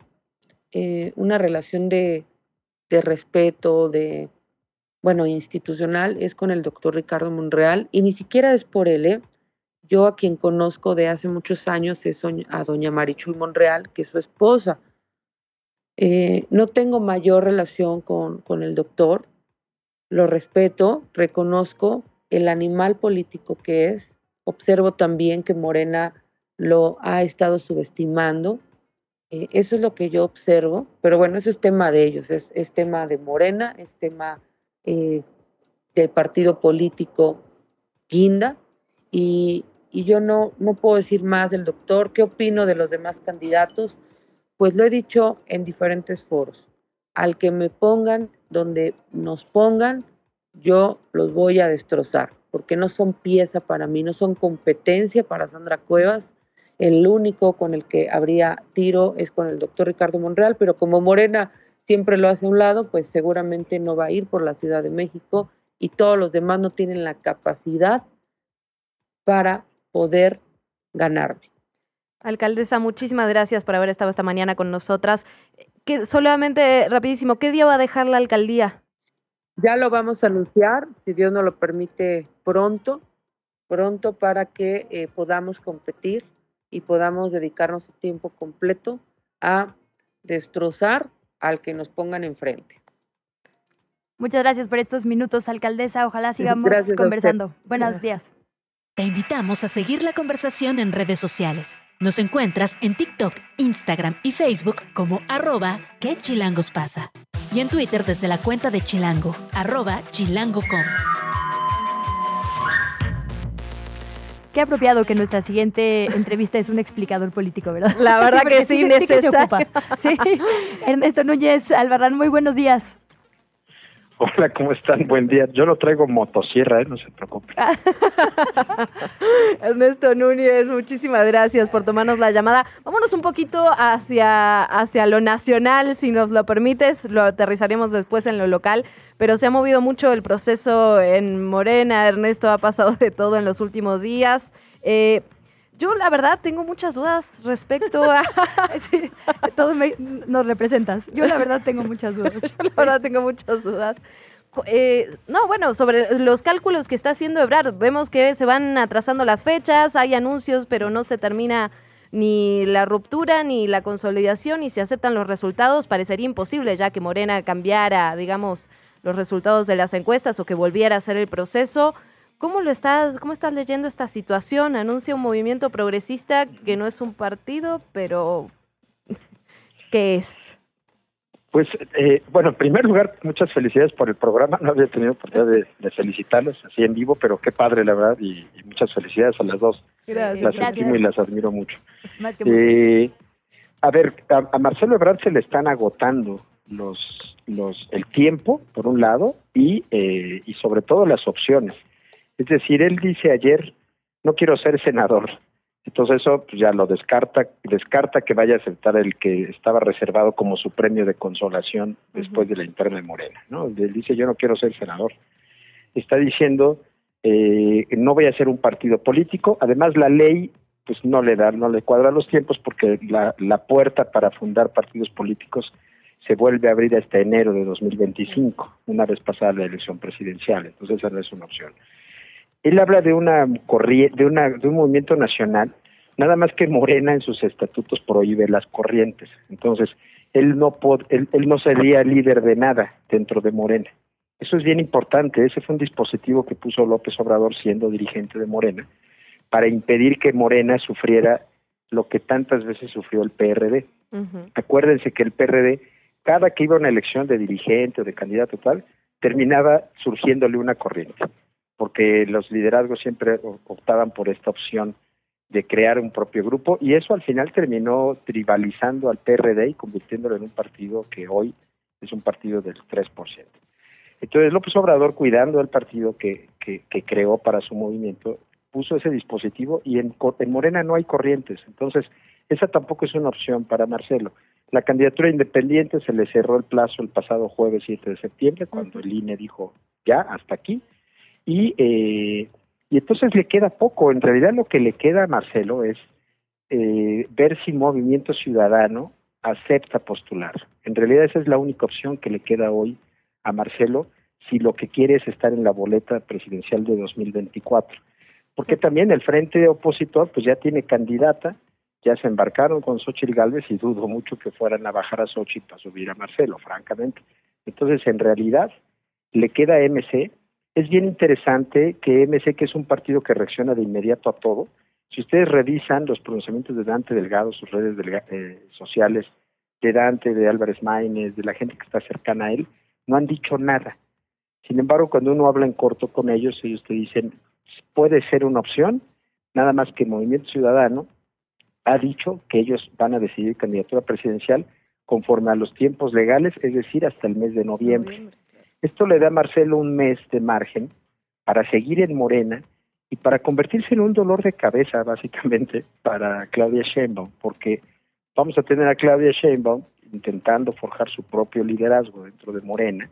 eh, una relación de, de respeto, de, bueno, institucional, es con el doctor Ricardo Monreal, y ni siquiera es por él, ¿eh? Yo a quien conozco de hace muchos años es a doña Marichuy Monreal, que es su esposa. Eh, no tengo mayor relación con, con el doctor, lo respeto, reconozco el animal político que es, observo también que Morena lo ha estado subestimando, eh, eso es lo que yo observo, pero bueno, eso es tema de ellos, es, es tema de Morena, es tema eh, del partido político Guinda, y, y yo no, no puedo decir más del doctor, qué opino de los demás candidatos, pues lo he dicho en diferentes foros, al que me pongan, donde nos pongan, yo los voy a destrozar, porque no son pieza para mí, no son competencia para Sandra Cuevas. El único con el que habría tiro es con el doctor Ricardo Monreal, pero como Morena siempre lo hace a un lado, pues seguramente no va a ir por la Ciudad de México y todos los demás no tienen la capacidad para poder ganarme. Alcaldesa, muchísimas gracias por haber estado esta mañana con nosotras. Solamente, rapidísimo, ¿qué día va a dejar la alcaldía? Ya lo vamos a anunciar, si Dios nos lo permite, pronto, pronto para que eh, podamos competir y podamos dedicarnos el tiempo completo a destrozar al que nos pongan enfrente. Muchas gracias por estos minutos, alcaldesa. Ojalá sigamos Gracias conversando. Buenos Gracias. días. Te invitamos a seguir la conversación en redes sociales. Nos encuentras en TikTok, Instagram y Facebook como arroba que chilangos pasa. Y en Twitter desde la cuenta de Chilango, arroba chilango.com. Qué apropiado que nuestra siguiente entrevista es un explicador político, ¿verdad? La verdad que sí, se- que se ocupa. Sí. Ernesto Núñez Albarrán, muy buenos días. Hola, ¿cómo están? Buen día. Yo lo traigo motosierra, ¿eh? no se preocupen. Ernesto Núñez, muchísimas gracias por tomarnos la llamada. Vámonos un poquito hacia, hacia lo nacional, si nos lo permites, lo aterrizaremos después en lo local, pero se ha movido mucho el proceso en Morena, Ernesto ha pasado de todo en los últimos días. Eh, yo la verdad tengo muchas dudas respecto a... Sí, todo me- nos representas. Yo la verdad tengo muchas dudas. Yo la verdad tengo muchas dudas. Eh, no, bueno, sobre los cálculos que está haciendo Ebrard, vemos que se van atrasando las fechas, hay anuncios, pero no se termina ni la ruptura ni la consolidación y se aceptan los resultados, parecería imposible ya que Morena cambiara, digamos, los resultados de las encuestas o que volviera a hacer el proceso. ¿Cómo lo estás, cómo estás leyendo esta situación? Anuncia un movimiento progresista que no es un partido, pero ¿qué es? Pues, eh, bueno, en primer lugar, muchas felicidades por el programa. No había tenido oportunidad de, de felicitarlos así en vivo, pero qué padre, la verdad, y, y muchas felicidades a las dos. Gracias. Las Gracias. estimo y las admiro mucho. Más que Eh, a ver, a, a Marcelo Ebrard se le están agotando los, los, el tiempo, por un lado, y, eh, y sobre todo las opciones. Es decir, él dice ayer, no quiero ser senador. Entonces eso pues, ya lo descarta, descarta que vaya a aceptar el que estaba reservado como su premio de consolación después de la interna de Morena. ¿no? Él dice, yo no quiero ser senador. Está diciendo, eh, no voy a ser un partido político. Además, la ley pues no le da, no le cuadra los tiempos porque la, la puerta para fundar partidos políticos se vuelve a abrir hasta enero de 2025, una vez pasada la elección presidencial. Entonces esa no es una opción. Él habla de una corriente, de una de un movimiento nacional, nada más que Morena en sus estatutos prohíbe las corrientes. Entonces él no pod- él, él no sería líder de nada dentro de Morena. Eso es bien importante. Ese fue un dispositivo que puso López Obrador siendo dirigente de Morena para impedir que Morena sufriera lo que tantas veces sufrió el PRD. Acuérdense que el PRD, cada que iba a una elección de dirigente o de candidato tal, terminaba surgiéndole una corriente, porque los liderazgos siempre optaban por esta opción de crear un propio grupo y eso al final terminó tribalizando al PRD y convirtiéndolo en un partido que hoy es un partido del 3%. Entonces López Obrador, cuidando el partido que, que, que creó para su movimiento, puso ese dispositivo y en, en Morena no hay corrientes. Entonces, esa tampoco es una opción para Marcelo. La candidatura independiente se le cerró el plazo el pasado jueves 7 de septiembre, cuando el INE dijo ya, hasta aquí. Y, eh, y entonces le queda poco. En realidad lo que le queda a Marcelo es eh, ver si Movimiento Ciudadano acepta postular. En realidad esa es la única opción que le queda hoy a Marcelo si lo que quiere es estar en la boleta presidencial de 2024. Porque también el frente opositor pues ya tiene candidata, ya se embarcaron con Xochitl Galvez y dudo mucho que fueran a bajar a Xochitl para subir a Marcelo, francamente. Entonces, en realidad, le queda a MC. Es bien interesante que MC, que es un partido que reacciona de inmediato a todo, si ustedes revisan los pronunciamientos de Dante Delgado, sus redes eh, sociales, de Dante, de Álvarez Maínez, de la gente que está cercana a él, no han dicho nada. Sin embargo, cuando uno habla en corto con ellos, ellos te dicen, puede ser una opción, nada más que Movimiento Ciudadano ha dicho que ellos van a decidir candidatura presidencial conforme a los tiempos legales, es decir, hasta el mes de noviembre. Esto le da a Marcelo un mes de margen para seguir en Morena y para convertirse en un dolor de cabeza, básicamente, para Claudia Sheinbaum, porque vamos a tener a Claudia Sheinbaum intentando forjar su propio liderazgo dentro de Morena,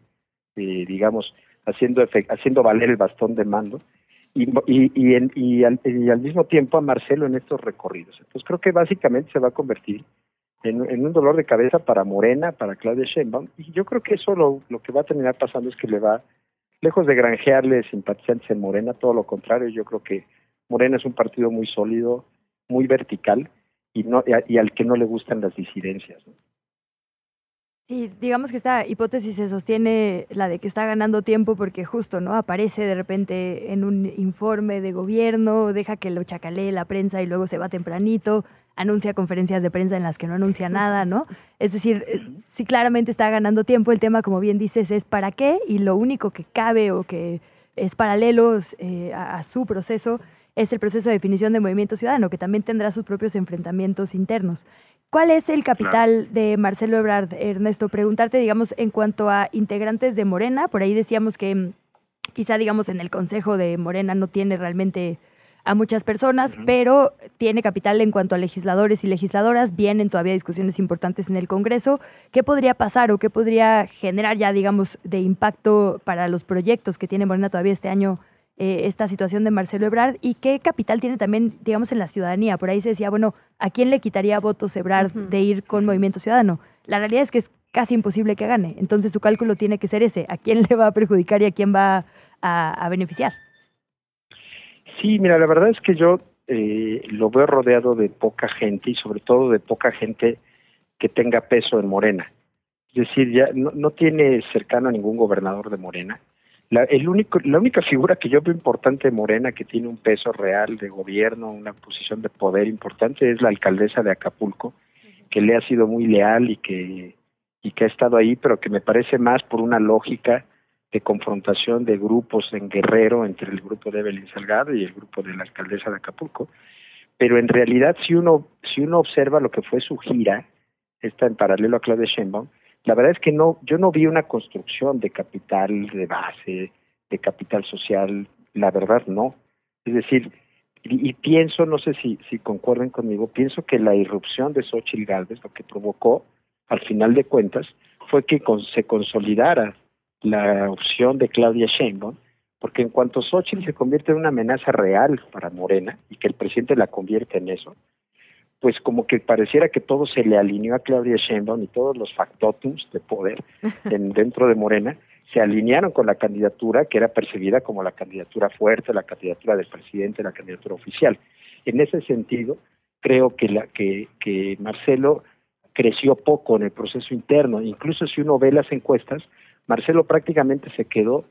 eh, digamos, haciendo, haciendo valer el bastón de mando, y, y, y, y al, y al mismo tiempo a Marcelo en estos recorridos. Entonces creo que básicamente se va a convertir en, en un dolor de cabeza para Morena, para Claudia Sheinbaum, y yo creo que eso lo, lo que va a terminar pasando es que le va, lejos de granjearle simpatizantes en Morena, todo lo contrario, yo creo que Morena es un partido muy sólido, muy vertical, y, no, y, y al que no le gustan las disidencias. ¿no? Sí, digamos que esta hipótesis se sostiene la de que está ganando tiempo porque justo, ¿no? Aparece de repente en un informe de gobierno, deja que lo chacalee la prensa y luego se va tempranito, anuncia conferencias de prensa en las que no anuncia nada, ¿no? Es decir, eh, sí claramente está ganando tiempo, el tema, como bien dices, es para qué y lo único que cabe o que es paralelo eh, a, a su proceso es el proceso de definición de movimiento ciudadano, que también tendrá sus propios enfrentamientos internos. ¿Cuál es el capital de Marcelo Ebrard, Ernesto? Preguntarte, digamos, en cuanto a integrantes de Morena, por ahí decíamos que mm, quizá, digamos, en el Consejo de Morena no tiene realmente a muchas personas, pero tiene capital en cuanto a legisladores y legisladoras, vienen todavía discusiones importantes en el Congreso. ¿Qué podría pasar o qué podría generar ya, digamos, de impacto para los proyectos que tiene Morena todavía este año eh, esta situación de Marcelo Ebrard y qué capital tiene también, digamos, en la ciudadanía. Por ahí se decía, bueno, ¿a quién le quitaría votos Ebrard de ir con Movimiento Ciudadano? La realidad es que es casi imposible que gane. Entonces su cálculo tiene que ser ese, ¿a quién le va a perjudicar y a quién va a, a beneficiar? Sí, mira, la verdad es que yo eh, lo veo rodeado de poca gente y sobre todo de poca gente que tenga peso en Morena. Es decir, ya no, no tiene cercano a ningún gobernador de Morena. La, el único, la única figura que yo veo importante de Morena, que tiene un peso real de gobierno, una posición de poder importante, es la alcaldesa de Acapulco, que le ha sido muy leal y que, y que ha estado ahí, pero que me parece más por una lógica de confrontación de grupos en Guerrero entre el grupo de Evelyn Salgado y el grupo de la alcaldesa de Acapulco. Pero en realidad, si uno, si uno observa lo que fue su gira, esta en paralelo a Claudia Sheinbaum, la verdad es que no, yo no vi una construcción de capital de base, de capital social, la verdad no. Es decir, y, pienso, no sé si, si concuerden conmigo, pienso que la irrupción de Xochitl Gálvez lo que provocó, al final de cuentas, fue que con- se consolidara la opción de Claudia Sheinbaum, porque en cuanto Xochitl se convierte en una amenaza real para Morena y que el presidente la convierte en eso, pues como que pareciera que todo se le alineó a Claudia Sheinbaum y todos los factotums de poder en- dentro de Morena se alinearon con la candidatura que era percibida como la candidatura fuerte, la candidatura del presidente, la candidatura oficial. En ese sentido, creo que, la, que, que Marcelo creció poco en el proceso interno. Incluso si uno ve las encuestas, Marcelo prácticamente se quedó,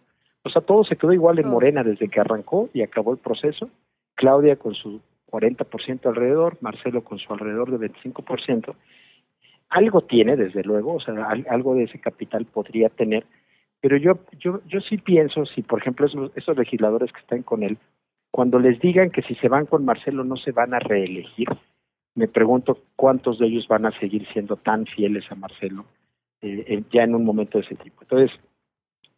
o sea, todo se quedó igual en Morena desde que arrancó y acabó el proceso. Claudia con su 40% alrededor, Marcelo con su alrededor de 25%. Algo tiene, desde luego, o sea, al- algo de ese capital podría tener, pero yo, yo, yo sí pienso, si por ejemplo esos, esos legisladores que están con él, cuando les digan que si se van con Marcelo no se van a reelegir, me pregunto cuántos de ellos van a seguir siendo tan fieles a Marcelo eh, eh, ya en un momento de ese tipo. Entonces,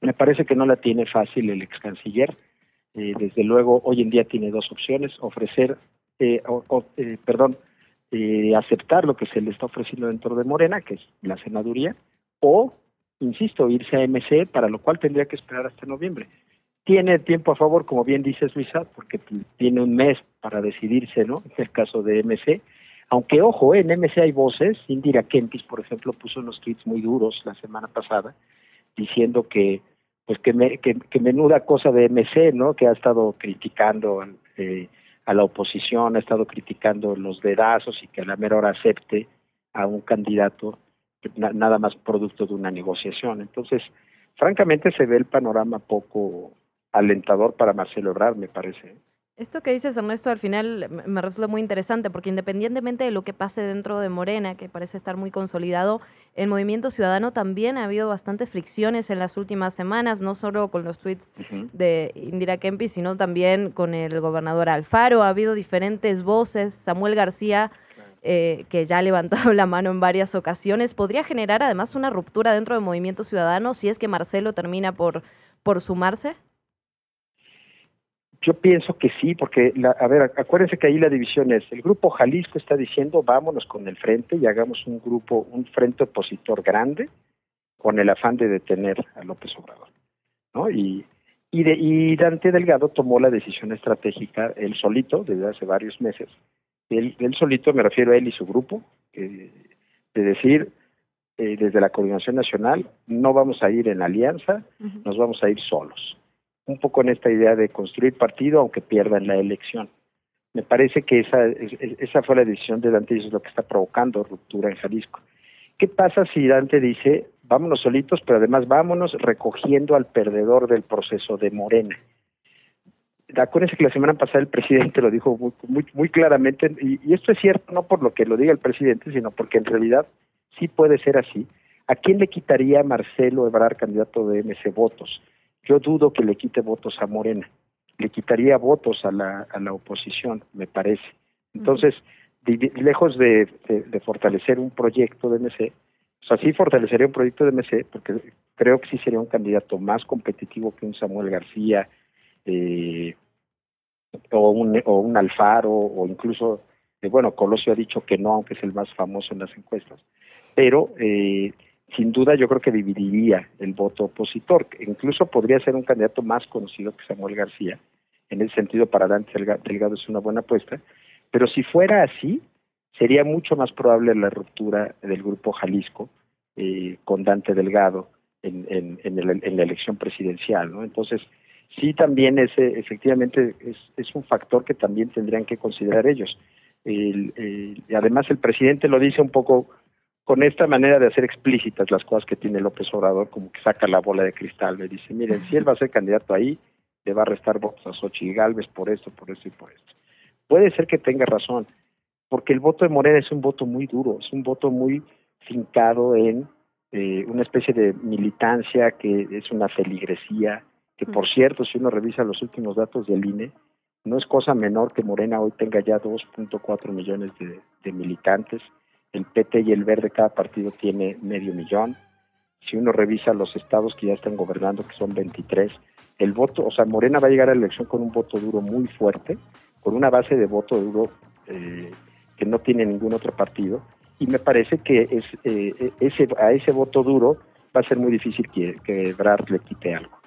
me parece que no la tiene fácil el ex canciller. Eh, desde luego, hoy en día tiene dos opciones: ofrecer, eh, o- o, eh, perdón, aceptar lo que se le está ofreciendo dentro de Morena, que es la senaduría, o, insisto, irse a MC, para lo cual tendría que esperar hasta noviembre. Tiene tiempo a favor, como bien dices, Luisa, porque tiene un mes para decidirse, ¿no? En el caso de MC. Aunque, ojo, eh, en MC hay voces. Indira Kempis, por ejemplo, puso unos tweets muy duros la semana pasada, diciendo que, pues, que, me- que, que menuda cosa de MC, ¿no? Que ha estado criticando eh, a la oposición, ha estado criticando los dedazos y que a la mera hora acepte a un candidato na- nada más producto de una negociación. Entonces, francamente se ve el panorama poco alentador para Marcelo Ebrard, me parece. Esto que dices, Ernesto, al final me- resulta muy interesante porque independientemente de lo que pase dentro de Morena, que parece estar muy consolidado, el movimiento ciudadano también ha habido bastantes fricciones en las últimas semanas, no solo con los tweets de Indira Kempis, sino también con el gobernador Alfaro. Ha habido diferentes voces. Samuel García, eh, que ya ha levantado la mano en varias ocasiones, podría generar además una ruptura dentro del movimiento ciudadano si es que Marcelo termina por, por sumarse. Yo pienso que sí, porque, la, a ver, acuérdense que ahí la división es, el grupo Jalisco está diciendo, vámonos con el frente y hagamos un grupo, un frente opositor grande con el afán de detener a López Obrador, ¿no? Y, y, de, y Dante Delgado tomó la decisión estratégica, él solito, desde hace varios meses, él, él solito, me refiero a él y su grupo, eh, de decir, eh, desde la Coordinación Nacional, no vamos a ir en alianza, nos vamos a ir solos un poco en esta idea de construir partido aunque pierdan la elección. Me parece que esa, es- es- esa fue la decisión de Dante y eso es lo que está provocando ruptura en Jalisco. ¿Qué pasa si Dante dice, vámonos solitos, pero además vámonos recogiendo al perdedor del proceso de Morena? Acuérdense que la semana pasada el presidente lo dijo muy, muy, muy claramente, y, y esto es cierto no por lo que lo diga el presidente, sino porque en realidad sí puede ser así. ¿A quién le quitaría Marcelo Ebrard, candidato de MC, votos? Yo dudo que le quite votos a Morena, le quitaría votos a la, a la oposición, me parece. Entonces, lejos de, fortalecer un proyecto de MC, o sea, fortalecería un proyecto de MC, porque creo que sí sería un candidato más competitivo que un Samuel García, eh, o, un, o un Alfaro, o incluso, eh, bueno, Colosio ha dicho que no, aunque es el más famoso en las encuestas, pero eh, sin duda yo creo que dividiría el voto opositor, incluso podría ser un candidato más conocido que Samuel García, en ese sentido para Dante Delga- Delgado es una buena apuesta, pero si fuera así, sería mucho más probable la ruptura del grupo Jalisco eh, con Dante Delgado en, en, en, el- en la elección presidencial, ¿no? Entonces, sí también ese, efectivamente es, es un factor que también tendrían que considerar ellos. Además el presidente lo dice un poco con esta manera de hacer explícitas las cosas que tiene López Obrador, como que saca la bola de cristal, me dice, miren, si él va a ser candidato ahí, le va a restar votos a Xochitl Galvez por esto, por esto y por esto. Puede ser que tenga razón, porque el voto de Morena es un voto muy duro, es un voto muy fincado en eh, una especie de militancia que es una feligresía, que por cierto, si uno revisa los últimos datos del INE, no es cosa menor que Morena hoy tenga ya 2.4 millones de, de militantes, el PT y el Verde cada partido tiene medio millón, si uno revisa los estados que ya están gobernando, que son 23, el voto, o sea, Morena va a llegar a la elección con un voto duro muy fuerte, con una base de voto duro eh, que no tiene ningún otro partido, y me parece que es, eh, ese, a ese voto duro va a ser muy difícil que, que Ebrard le quite algo.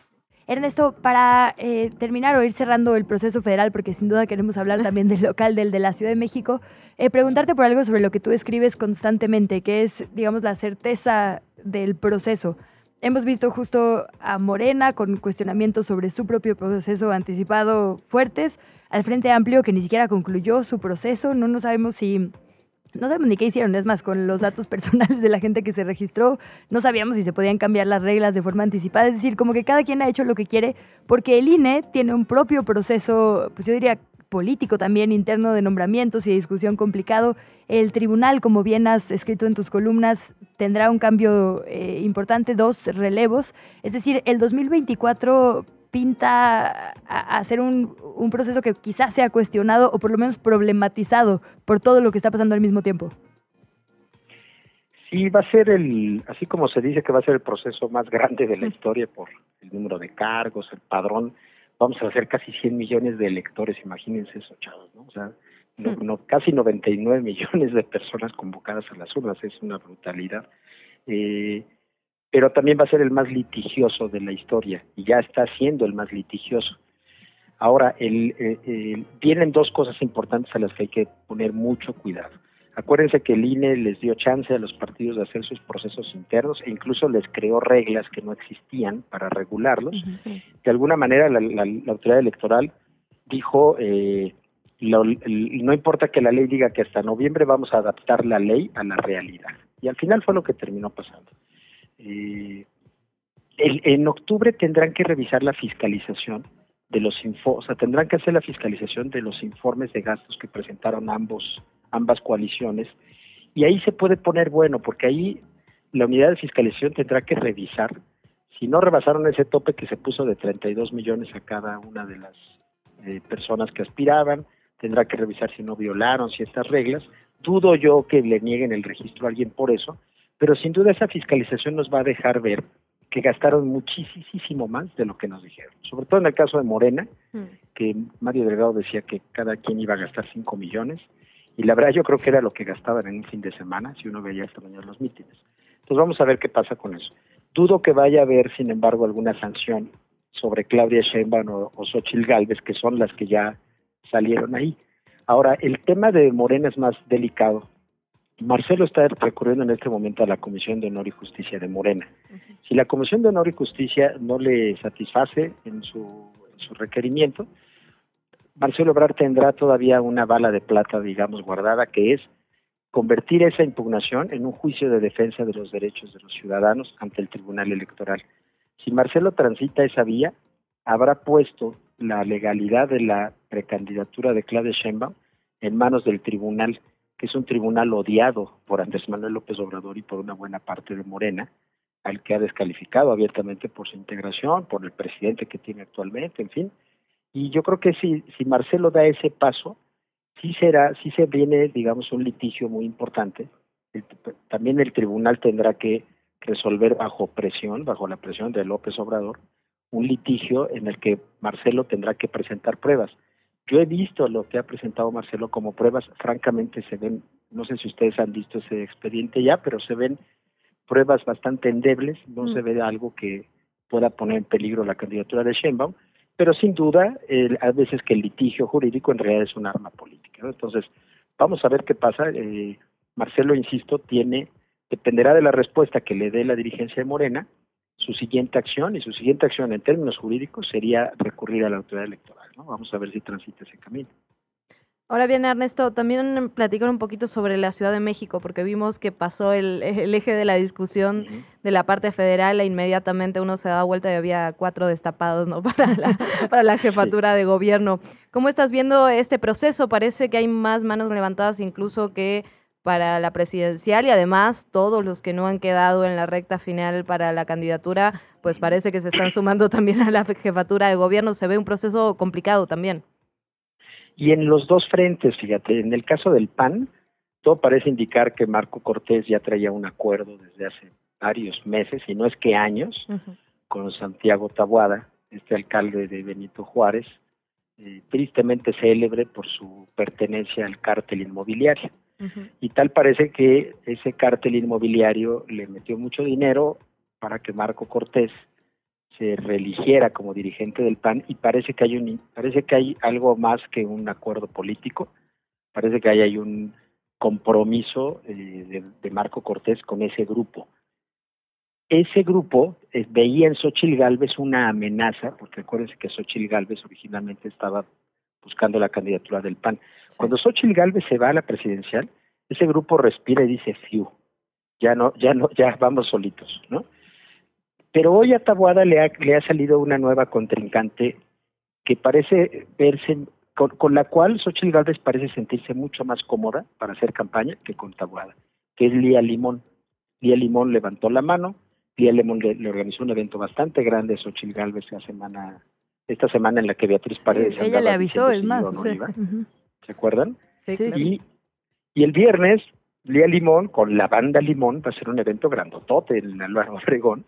Ernesto, para eh, terminar o ir cerrando el proceso federal, porque sin duda queremos hablar también del local, del de la Ciudad de México, eh, preguntarte por algo sobre lo que tú escribes constantemente, que es, digamos, la certeza del proceso. Hemos visto justo a Morena con cuestionamientos sobre su propio proceso anticipado fuertes, al Frente Amplio que ni siquiera concluyó su proceso, no, no sabemos si no sabemos ni qué hicieron, es más, con los datos personales de la gente que se registró, no sabíamos si se podían cambiar las reglas de forma anticipada, es decir, como que cada quien ha hecho lo que quiere, porque el INE tiene un propio proceso, pues yo diría político también interno de nombramientos y de discusión complicado. El tribunal, como bien has escrito en tus columnas, tendrá un cambio eh, importante, dos relevos. Es decir, el 2024 pinta a, a ser un, un proceso que quizás sea cuestionado o por lo menos problematizado por todo lo que está pasando al mismo tiempo. Sí, va a ser el, así como se dice que va a ser el proceso más grande de la historia por el número de cargos, el padrón, vamos a hacer casi 100 millones de electores, imagínense eso, chavos, ¿no? O sea, no, no, casi 99 millones de personas convocadas a las urnas, es una brutalidad. Eh, pero también va a ser el más litigioso de la historia, y ya está siendo el más litigioso. Ahora, el, eh, vienen dos cosas importantes a las que hay que poner mucho cuidado. Acuérdense que el INE les dio chance a los partidos de hacer sus procesos internos e incluso les creó reglas que no existían para regularlos. Sí. De alguna manera la, la, la autoridad electoral dijo, eh, lo, no importa que la ley diga que hasta noviembre vamos a adaptar la ley a la realidad. Y al final fue lo que terminó pasando. Eh, el, en octubre tendrán que revisar la fiscalización de los info, o sea, tendrán que hacer la fiscalización de los informes de gastos que presentaron ambos ambas coaliciones y ahí se puede poner bueno porque ahí la unidad de fiscalización tendrá que revisar si no rebasaron ese tope que se puso de 32 millones a cada una de las eh, personas que aspiraban, tendrá que revisar si no violaron si estas reglas. Dudo yo que le nieguen el registro a alguien por eso, pero sin duda esa fiscalización nos va a dejar ver que gastaron muchísimo más de lo que nos dijeron. Sobre todo en el caso de Morena, mm. que Mario Delgado decía que cada quien iba a gastar 5 millones, y la verdad yo creo que era lo que gastaban en un fin de semana, si uno veía esta mañana los mítines. Entonces vamos a ver qué pasa con eso. Dudo que vaya a haber, sin embargo, alguna sanción sobre Claudia Sheinbaum o, o Xochitl Galvez, que son las que ya salieron ahí. Ahora, el tema de Morena es más delicado. Marcelo está recurriendo en este momento a la Comisión de Honor y Justicia de Morena. Uh -huh. Si la Comisión de Honor y Justicia no le satisface en su, en su requerimiento, Marcelo Ebrard tendrá todavía una bala de plata, digamos, guardada, que es convertir esa impugnación en un juicio de defensa de los derechos de los ciudadanos ante el Tribunal Electoral. Si Marcelo transita esa vía, habrá puesto la legalidad de la precandidatura de Claudia Sheinbaum en manos del tribunal, es un tribunal odiado por Andrés Manuel López Obrador y por una buena parte de Morena, al que ha descalificado abiertamente por su integración, por el presidente que tiene actualmente, en fin. Y yo creo que si, si Marcelo da ese paso, sí será, sí se viene, digamos, un litigio muy importante. También el tribunal tendrá que resolver bajo presión, bajo la presión de López Obrador, un litigio en el que Marcelo tendrá que presentar pruebas. Yo he visto lo que ha presentado Marcelo como pruebas, francamente se ven, no sé si ustedes han visto ese expediente ya, pero se ven pruebas bastante endebles, no mm. se ve algo que pueda poner en peligro la candidatura de Sheinbaum, pero sin duda, eh, a veces que el litigio jurídico en realidad es un arma política. ¿no? Entonces, vamos a ver qué pasa. Eh, Marcelo, insisto, tiene, dependerá de la respuesta que le dé la dirigencia de Morena, su siguiente acción, y su siguiente acción en términos jurídicos sería recurrir a la autoridad electoral. ¿no? Vamos a ver si transita ese camino. Ahora bien, Ernesto, también platicar un poquito sobre la Ciudad de México, porque vimos que pasó el, el eje de la discusión de la parte federal e inmediatamente uno se daba vuelta y había cuatro destapados ¿no? para, la, para la jefatura de gobierno. ¿Cómo estás viendo este proceso? Parece que hay más manos levantadas incluso que para la presidencial y además todos los que no han quedado en la recta final para la candidatura, pues parece que se están sumando también a la jefatura de gobierno. Se ve un proceso complicado también. Y en los dos frentes, fíjate, en el caso del PAN, todo parece indicar que Marco Cortés ya traía un acuerdo desde hace varios meses, y no es que años, con Santiago Tabuada, este alcalde de Benito Juárez, eh, tristemente célebre por su pertenencia al cártel inmobiliario. Y tal parece que ese cártel inmobiliario le metió mucho dinero para que Marco Cortés se reeligiera como dirigente del PAN y parece que hay un parece que hay algo más que un acuerdo político, parece que hay, hay un compromiso eh, de, Marco Cortés con ese grupo. Ese grupo eh, veía en Xochil Gálvez una amenaza, porque acuérdense que Xochil Gálvez originalmente estaba buscando la candidatura del PAN. Cuando Xochil Gálvez se va a la presidencial, ese grupo respira y dice, fiu, ya no, ya no, ya vamos solitos, ¿no? Pero hoy a Tabuada le ha, le ha salido una nueva contrincante que parece verse, con, la cual Xochitl Gálvez parece sentirse mucho más cómoda para hacer campaña que con Tabuada, que es Lía Limón. Lía Limón levantó la mano, Lía Limón le, organizó un evento bastante grande a Xochitl Gálvez la semana, esta semana en la que Beatriz Paredes. ella le avisó, es más. ¿Se acuerdan? Sí, y, y el viernes, Lía Limón con la banda Limón va a ser un evento grandotote en Álvaro Obregón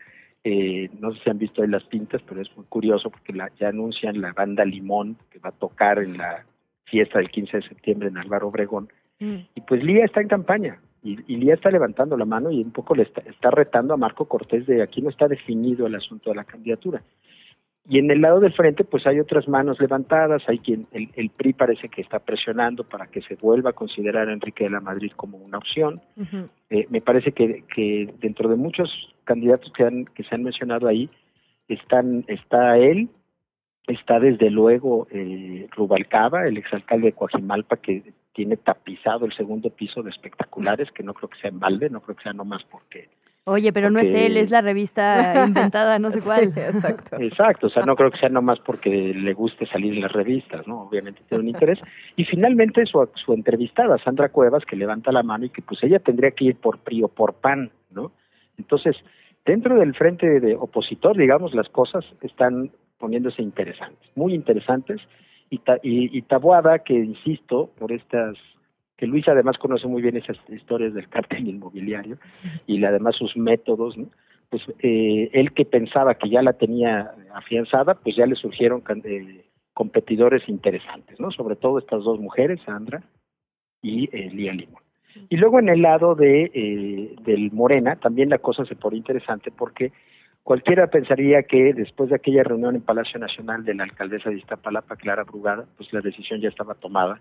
eh, no sé si han visto ahí las pintas, pero es muy curioso porque la, ya anuncian la banda Limón que va a tocar en la fiesta del 15 de septiembre en Álvaro Obregón. Mm. Y pues Lía está en campaña y, y, Lía está levantando la mano y un poco le está, está retando a Marco Cortés de aquí no está definido el asunto de la candidatura. Y en el lado del frente, pues hay otras manos levantadas, hay quien, el, el, PRI parece que está presionando para que se vuelva a considerar a Enrique de la Madrid como una opción. eh, me parece que, que dentro de muchos candidatos que, han, que se han mencionado ahí, están, está él, está desde luego eh, Rubalcaba, el exalcalde de Coajimalpa, que tiene tapizado el segundo piso de espectaculares, que no creo que sea en balde, no creo que sea nomás porque Oye, pero no es él, es la revista inventada, no sé cuál. exacto. Exacto, o sea, no creo que sea nomás porque le guste salir en las revistas, ¿no? Obviamente tiene un interés. Y finalmente su, su entrevistada, Sandra Cuevas, que levanta la mano y que pues ella tendría que ir por PRI o por PAN, ¿no? Entonces, dentro del frente de opositor, digamos, las cosas están poniéndose interesantes, muy interesantes. Y, y, y Tabuada, que insisto, por estas que Luis además conoce muy bien esas historias del cártel inmobiliario y además sus métodos, pues eh, él que pensaba que ya la tenía afianzada, pues ya le surgieron eh, competidores interesantes, ¿no? Sobre todo estas dos mujeres, Sandra y eh, Lía Limón. Y luego en el lado de eh, del Morena también la cosa se pone interesante porque cualquiera pensaría que después de aquella reunión en Palacio Nacional de la alcaldesa de Iztapalapa, Clara Brugada, pues la decisión ya estaba tomada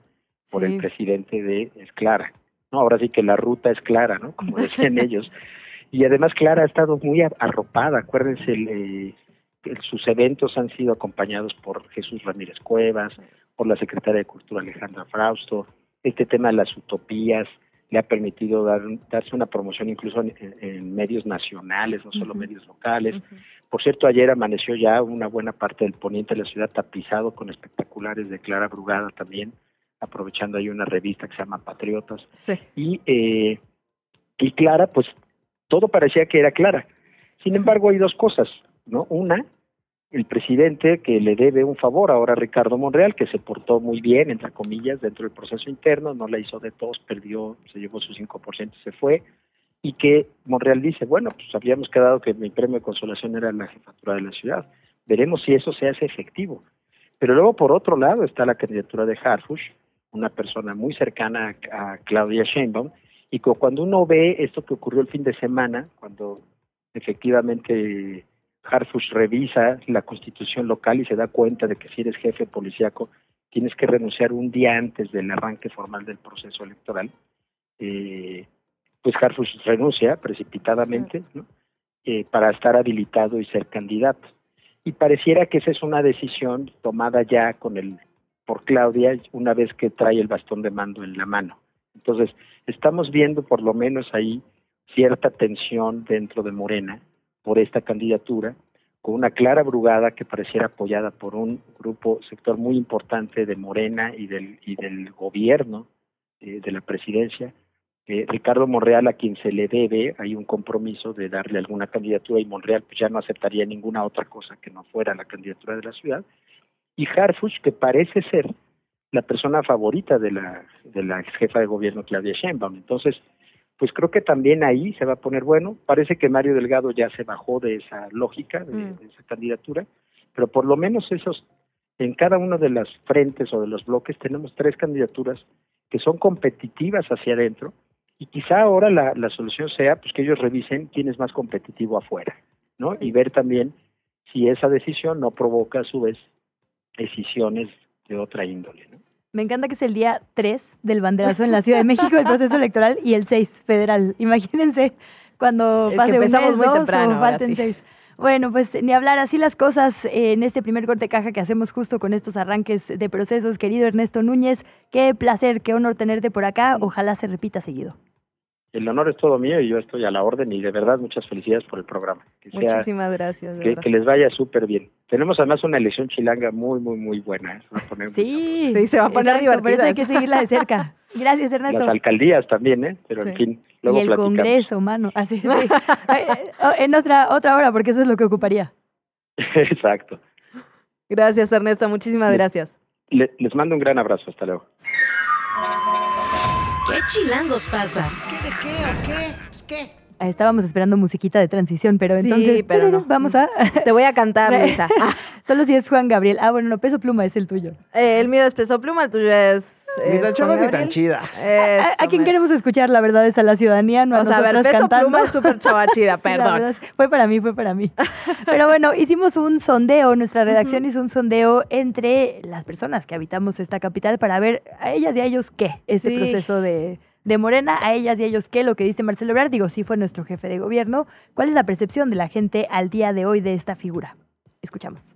por el presidente de es Clara. No, ahora sí que la ruta es clara, ¿no? Como decían ellos. Y además Clara ha estado muy arropada. Acuérdense, eh, sus eventos han sido acompañados por Jesús Ramírez Cuevas, por la secretaria de Cultura Alejandra Frausto. Este tema de las utopías le ha permitido dar, darse una promoción incluso en, medios nacionales, no solo medios locales. Por cierto, ayer amaneció ya una buena parte del poniente de la ciudad tapizado con espectaculares de Clara Brugada también aprovechando ahí una revista que se llama Patriotas. Y, eh, y Clara, pues todo parecía que era Clara. Sin embargo, hay dos cosas, ¿no? Una, el presidente que le debe un favor ahora a Ricardo Monreal, que se portó muy bien, entre comillas, dentro del proceso interno, no la hizo de todos, perdió, se llevó su 5% y se fue, y que Monreal dice, bueno, pues habíamos quedado que mi premio de consolación era la jefatura de la ciudad. Veremos si eso se hace efectivo. Pero luego, por otro lado, está la candidatura de Harfush, una persona muy cercana a, Claudia Sheinbaum, y cuando uno ve esto que ocurrió el fin de semana, cuando efectivamente Harfush revisa la constitución local y se da cuenta de que si eres jefe policíaco tienes que renunciar un día antes del arranque formal del proceso electoral, eh, pues Harfush renuncia precipitadamente eh, para estar habilitado y ser candidato. Y pareciera que esa es una decisión tomada ya con el por Claudia una vez que trae el bastón de mando en la mano. Entonces, estamos viendo por lo menos ahí cierta tensión dentro de Morena por esta candidatura, con una clara brugada que pareciera apoyada por un grupo, sector muy importante de Morena y del, y del gobierno, eh, de la presidencia. Eh, Ricardo Monreal, a quien se le debe, hay un compromiso de darle alguna candidatura y Monreal pues ya no aceptaría ninguna otra cosa que no fuera la candidatura de la ciudad. Y Harfuch, que parece ser la persona favorita de la, de la ex jefa de gobierno Claudia Sheinbaum. Entonces, pues creo que también ahí se va a poner bueno. Parece que Mario Delgado ya se bajó de esa lógica, de, Mm. de esa candidatura, pero por lo menos esos, en cada uno de las frentes o de los bloques tenemos tres candidaturas que son competitivas hacia adentro y quizá ahora la, la solución sea pues que ellos revisen quién es más competitivo afuera, ¿no? Y ver también si esa decisión no provoca a su vez decisiones de otra índole, ¿no? Me encanta que es el día 3 del banderazo en la Ciudad de México, el proceso electoral, y el 6 federal. Imagínense cuando Es que pase un empezamos mes, muy dos, temprano, o falten sí. seis. Bueno, pues ni hablar así las cosas en este primer corte de caja que hacemos justo con estos arranques de procesos. Querido Ernesto Núñez, qué placer, qué honor tenerte por acá. Ojalá se repita seguido. El honor es todo mío y yo estoy a la orden y de verdad muchas felicidades por el programa. Que, sea, Muchísimas gracias. que, que les vaya súper bien. Tenemos además una elección chilanga muy, muy, muy buena. ¿eh? Se va a poner muy Sí, Sí, se va a poner exacto, Por eso hay divertida que seguirla de cerca. Gracias, Las Ernesto. alcaldías también, ¿eh? Pero Sí. en fin, luego y el platicamos. Congreso, mano. Así, sí. Eh, en otra, otra hora, porque eso es lo que ocuparía. Exacto. Gracias, Ernesto. Muchísimas gracias. Le- les mando un gran abrazo. Hasta luego. ¿Qué chilangos pasa? ¿Qué de qué o qué? Pues qué. Estábamos esperando musiquita de transición, pero Sí, entonces pero no. vamos a... Te voy a cantar, Luisa. Ah, Solo si es Juan Gabriel. Ah, bueno, no, peso pluma es el tuyo. eh, el mío es Peso Pluma, el tuyo es... Ni tan chavas Juan ni tan chidas. Eso, ¿A, a quién mero. queremos escuchar? La verdad es a la ciudadanía, no a O sea, a ver, Peso cantando. Pluma es súper chavachida, perdón. fue para mí, fue para mí. Pero bueno, hicimos un sondeo, nuestra redacción hizo un sondeo entre las personas que habitamos esta capital para ver a ellas y a ellos qué, este Sí. proceso de, de Morena, a ellas y a ellos qué, lo que dice Marcelo Ebrard, digo, sí fue nuestro jefe de gobierno. ¿Cuál es la percepción de la gente al día de hoy de esta figura? Escuchamos.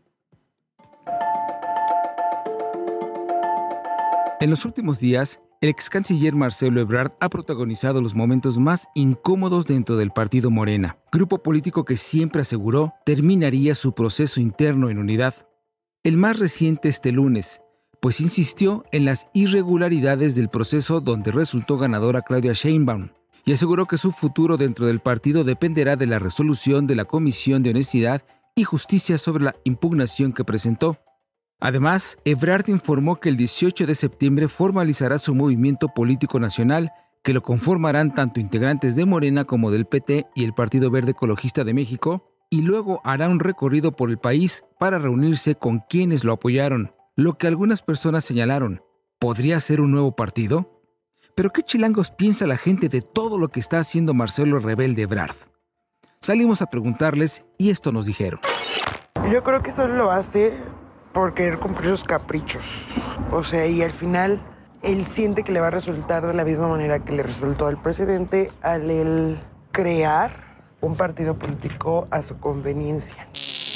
En los últimos días, el ex canciller Marcelo Ebrard ha protagonizado los momentos más incómodos dentro del partido Morena, grupo político que siempre aseguró terminaría su proceso interno en unidad. El más reciente este lunes, pues insistió en las irregularidades del proceso donde resultó ganadora Claudia Sheinbaum y aseguró que su futuro dentro del partido dependerá de la resolución de la Comisión de Honestidad y Justicia sobre la impugnación que presentó. Además, Ebrard informó que el 18 de septiembre formalizará su movimiento político nacional, que lo conformarán tanto integrantes de Morena como del PT y el Partido Verde Ecologista de México, y luego hará un recorrido por el país para reunirse con quienes lo apoyaron, lo que algunas personas señalaron. ¿Podría ser un nuevo partido? Pero ¿qué chilangos piensa la gente de todo lo que está haciendo Marcelo Rebelde Ebrard? Salimos a preguntarles y esto nos dijeron. Yo creo que solo lo hace por querer cumplir sus caprichos. O sea, y al final él siente que le va a resultar de la misma manera que le resultó al presidente al él crear un partido político a su conveniencia.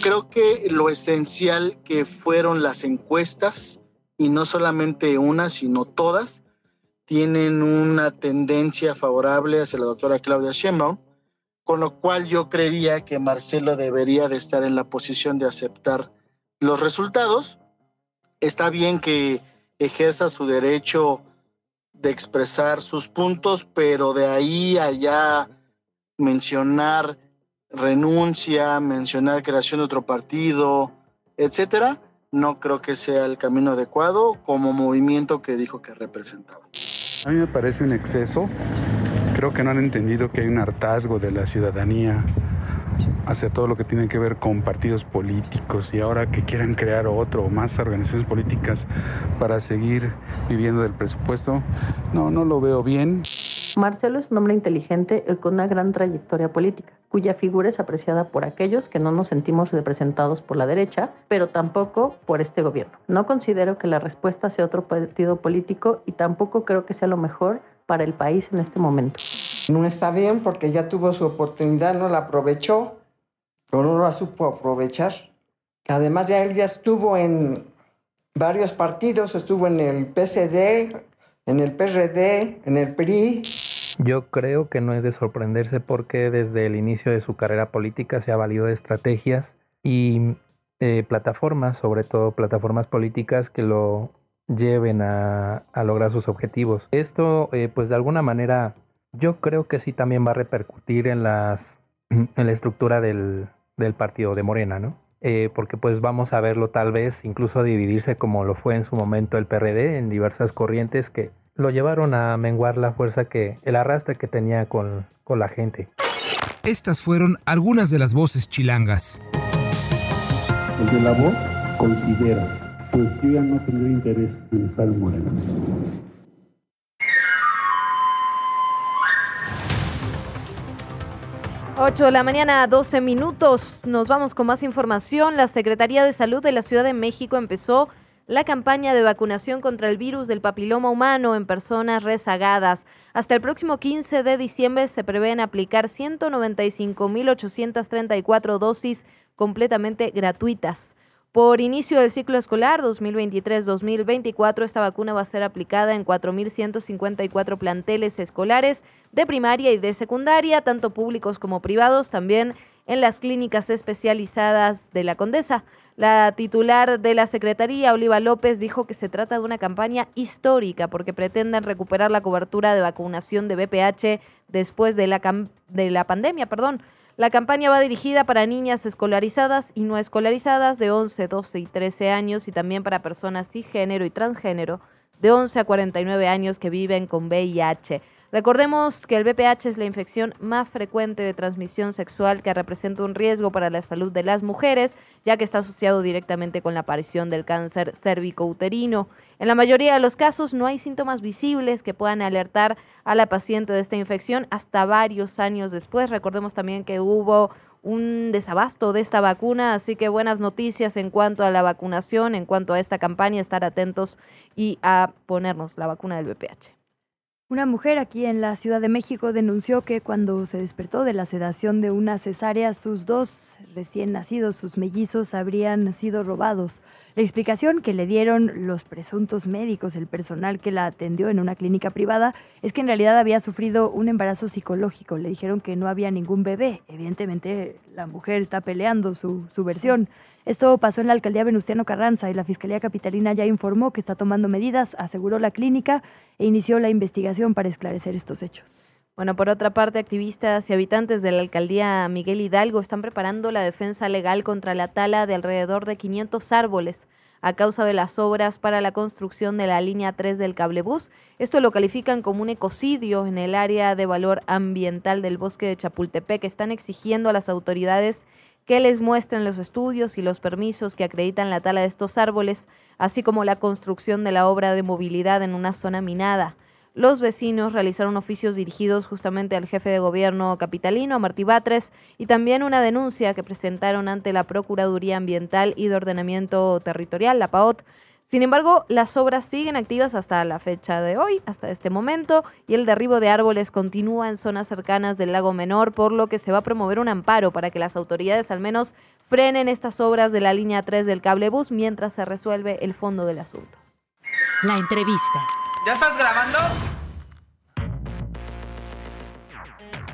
Creo que lo esencial que fueron las encuestas, y no solamente una, sino todas, tienen una tendencia favorable hacia la doctora Claudia Sheinbaum, con lo cual yo creería que Marcelo debería de estar en la posición de aceptar los resultados. Está bien que ejerza su derecho de expresar sus puntos, pero de ahí allá mencionar renuncia, mencionar creación de otro partido, etcétera, no creo que sea el camino adecuado como movimiento que dijo que representaba. A mí me parece un exceso. Creo que no han entendido que hay un hartazgo de la ciudadanía hacia todo lo que tiene que ver con partidos políticos y ahora que quieran crear otro o más organizaciones políticas para seguir viviendo del presupuesto, no, no lo veo bien. Marcelo es un hombre inteligente y con una gran trayectoria política, cuya figura es apreciada por aquellos que no nos sentimos representados por la derecha, pero tampoco por este gobierno. No considero que la respuesta sea otro partido político y tampoco creo que sea lo mejor para el país en este momento. No está bien porque ya tuvo su oportunidad, no la aprovechó, o no la supo aprovechar. Además ya él ya estuvo en, varios partidos, estuvo en el PCD, en el PRD, en el PRI. Yo creo que no es de sorprenderse porque desde el inicio de su carrera política se ha valido de estrategias y eh, plataformas, sobre todo plataformas políticas que lo lleven a, lograr sus objetivos. Esto, eh, pues de alguna manera, yo creo que sí también va a repercutir en, las, en la estructura del, del partido de Morena, ¿no? Eh, porque pues vamos a verlo tal vez incluso dividirse como lo fue en su momento el PRD en diversas corrientes que lo llevaron a menguar la fuerza que, el arrastre que tenía con, con la gente. Estas fueron algunas de las voces chilangas. El de la voz considera, pues yo ya no tendré interés en estar en Morena. 8 de la mañana, 12 minutos. Nos vamos con más información. La Secretaría de Salud de la Ciudad de México empezó la campaña de vacunación contra el virus del papiloma humano en personas rezagadas. Hasta el próximo 15 de diciembre se prevén aplicar 195.834 dosis completamente gratuitas. Por inicio del ciclo escolar 2023-2024, esta vacuna va a ser aplicada en 4.154 planteles escolares de primaria y de secundaria, tanto públicos como privados, también en las clínicas especializadas de la Condesa. La titular de la Secretaría, Oliva López, dijo que se trata de una campaña histórica porque pretenden recuperar la cobertura de vacunación de BPH después de la, de la pandemia. Perdón. La campaña va dirigida para niñas escolarizadas y no escolarizadas de 11, 12 y 13 años y también para personas cisgénero y transgénero de 11 a 49 años que viven con VIH. Recordemos que el VPH es la infección más frecuente de transmisión sexual que representa un riesgo para la salud de las mujeres, ya que está asociado directamente con la aparición del cáncer cérvico-uterino. En la mayoría de los casos no hay síntomas visibles que puedan alertar a la paciente de esta infección hasta varios años después. Recordemos también que hubo un desabasto de esta vacuna, así que buenas noticias en cuanto a la vacunación, en cuanto a esta campaña, estar atentos y a ponernos la vacuna del VPH. Una mujer aquí en la Ciudad de México denunció que cuando se despertó de la sedación de una cesárea, sus dos recién nacidos, sus mellizos, habrían sido robados. La explicación que le dieron los presuntos médicos, el personal que la atendió en una clínica privada, es que en realidad había sufrido un embarazo psicológico. Le dijeron que no había ningún bebé. Evidentemente la mujer está peleando su, su versión. Esto pasó en la alcaldía Venustiano Carranza y la Fiscalía Capitalina ya informó que está tomando medidas, aseguró la clínica e inició la investigación para esclarecer estos hechos. Bueno, por otra parte, activistas y habitantes de la alcaldía Miguel Hidalgo están preparando la defensa legal contra la tala de alrededor de 500 árboles a causa de las obras para la construcción de la línea 3 del cablebús. Esto lo califican como un ecocidio en el área de valor ambiental del bosque de Chapultepec. Están exigiendo a las autoridades que les muestren los estudios y los permisos que acreditan la tala de estos árboles, así como la construcción de la obra de movilidad en una zona minada. Los vecinos realizaron oficios dirigidos justamente al jefe de gobierno capitalino, Martí Batres, y también una denuncia que presentaron ante la Procuraduría Ambiental y de Ordenamiento Territorial, la PAOT, sin embargo, las obras siguen activas hasta la fecha de hoy, hasta este momento, y el derribo de árboles continúa en zonas cercanas del lago Menor, por lo que se va a promover un amparo para que las autoridades al menos frenen estas obras de la línea 3 del cablebús mientras se resuelve el fondo del asunto. La entrevista. ¿Ya estás grabando?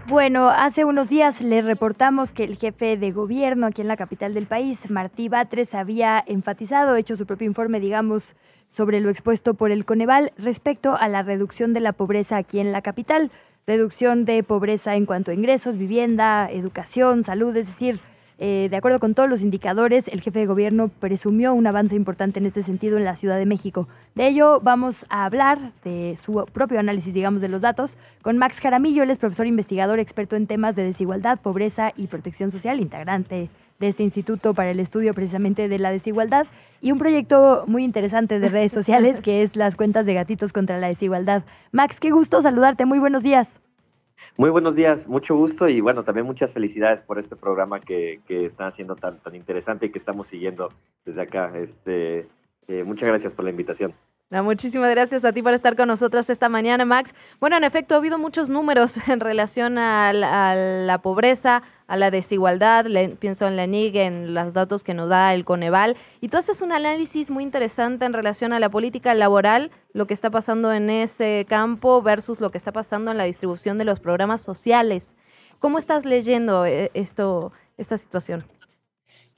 Bueno, hace unos días le reportamos que el jefe de gobierno aquí en la capital del país, Martí Batres, había enfatizado, hecho su propio informe, digamos, sobre lo expuesto por el Coneval respecto a la reducción de la pobreza aquí en la capital. Reducción de pobreza en cuanto a ingresos, vivienda, educación, salud, es decir, eh, de acuerdo con todos los indicadores, el jefe de gobierno presumió un avance importante en este sentido en la Ciudad de México. De ello vamos a hablar de su propio análisis, digamos, de los datos con Max Jaramillo. Él es profesor investigador experto en temas de desigualdad, pobreza y protección social, integrante de este instituto para el estudio precisamente de la desigualdad y un proyecto muy interesante de redes sociales que es las cuentas de gatitos contra la desigualdad. Max, qué gusto saludarte. Muy buenos días. Muy buenos días, mucho gusto y bueno, también muchas felicidades por este programa que, que están haciendo tan, tan interesante y que estamos siguiendo desde acá. Este, eh, muchas gracias por la invitación. Muchísimas gracias a ti por estar con nosotras esta mañana, Max. Bueno, en efecto, ha habido muchos números en relación a la, pobreza, a la desigualdad. pienso en la NIG, en los datos que nos da el Coneval. Y tú haces un análisis muy interesante en relación a la política laboral, lo que está pasando en ese campo versus lo que está pasando en la distribución de los programas sociales. ¿Cómo estás leyendo eh, esto, esta situación?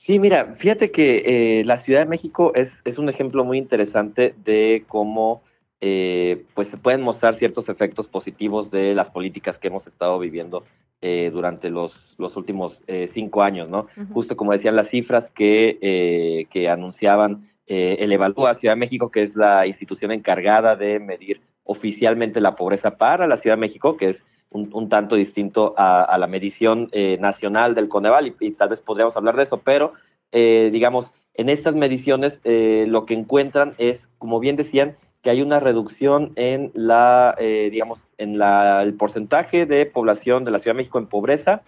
Sí, mira, fíjate que eh, la Ciudad de México es, es, un ejemplo muy interesante de cómo eh, pues se pueden mostrar ciertos efectos positivos de las políticas que hemos estado viviendo eh, durante los, los últimos cinco años, ¿no? Justo como decían las cifras que, que anunciaban el Evalúa Ciudad de México, que es la institución encargada de medir oficialmente la pobreza para la Ciudad de México, que es un, tanto distinto a, la medición eh, nacional del Coneval y, tal vez podríamos hablar de eso, pero eh, digamos, en estas mediciones eh, lo que encuentran es, como bien decían, que hay una reducción en la, digamos, en la, el porcentaje de población de la Ciudad de México en pobreza,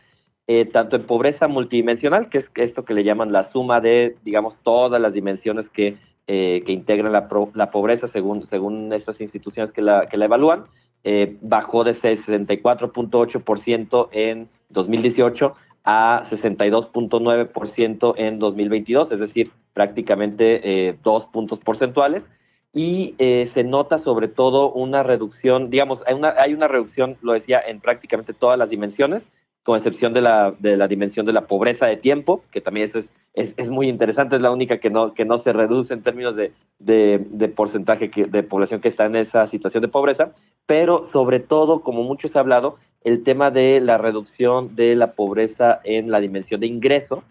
tanto en pobreza multidimensional, que es esto que le llaman la suma de, digamos, todas las dimensiones que, que integran la, la, pobreza según, según estas instituciones que la, que la evalúan, eh, bajó de 64.8% en 2018 a 62.9% en 2022, es decir, prácticamente eh, dos puntos porcentuales. Y eh, se nota sobre todo una reducción, digamos, hay una, hay una reducción, lo decía, en prácticamente todas las dimensiones, con excepción de la, de la dimensión de la pobreza de tiempo, que también eso es, es, muy interesante, es la única que no, que no se reduce en términos de, de, porcentaje que, de población que está en esa situación de pobreza, pero sobre todo, como muchos ha hablado, el tema de la reducción de la pobreza en la dimensión de ingreso,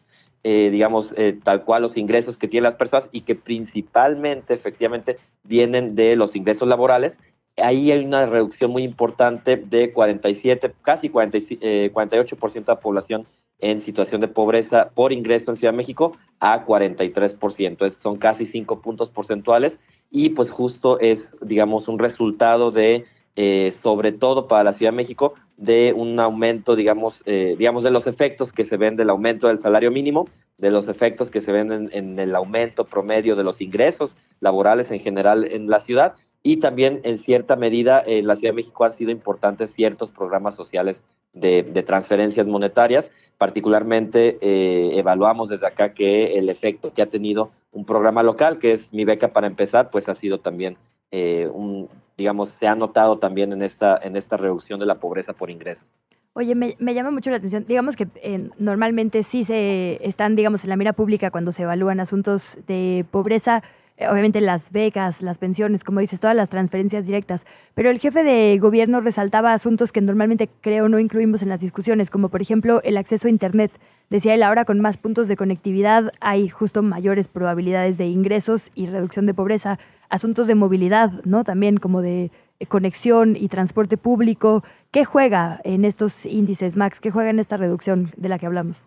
eh, digamos, eh, tal cual los ingresos que tienen las personas y que principalmente, efectivamente, vienen de los ingresos laborales, ahí hay una reducción muy importante de 47, casi 48% eh, de la población en situación de pobreza por ingreso en Ciudad de México a 43%. Es, son casi 5 puntos porcentuales y pues justo es, digamos, un resultado de, eh, sobre todo para la Ciudad de México, de un aumento, digamos, eh, digamos, de los efectos que se ven del aumento del salario mínimo, de los efectos que se ven en, en el aumento promedio de los ingresos laborales en general en la ciudad y también en cierta medida en la Ciudad de México han sido importantes ciertos programas sociales de, transferencias monetarias. Particularmente eh, evaluamos desde acá que el efecto que ha tenido un programa local, que es mi beca para empezar, pues ha sido también eh, un, digamos, se ha notado también en esta, en esta reducción de la pobreza por ingresos. Oye, me, llama mucho la atención. Digamos que eh, normalmente sí se están, digamos, en la mira pública cuando se evalúan asuntos de pobreza obviamente las becas, las pensiones, como dices, todas las transferencias directas. Pero el jefe de gobierno resaltaba asuntos que normalmente creo no incluimos en las discusiones, como por ejemplo el acceso a Internet. Decía él, ahora con más puntos de conectividad hay justo mayores probabilidades de ingresos y reducción de pobreza. Asuntos de movilidad, ¿no? También como de conexión y transporte público. ¿Qué juega en estos índices, Max? ¿Qué juega en esta reducción de la que hablamos?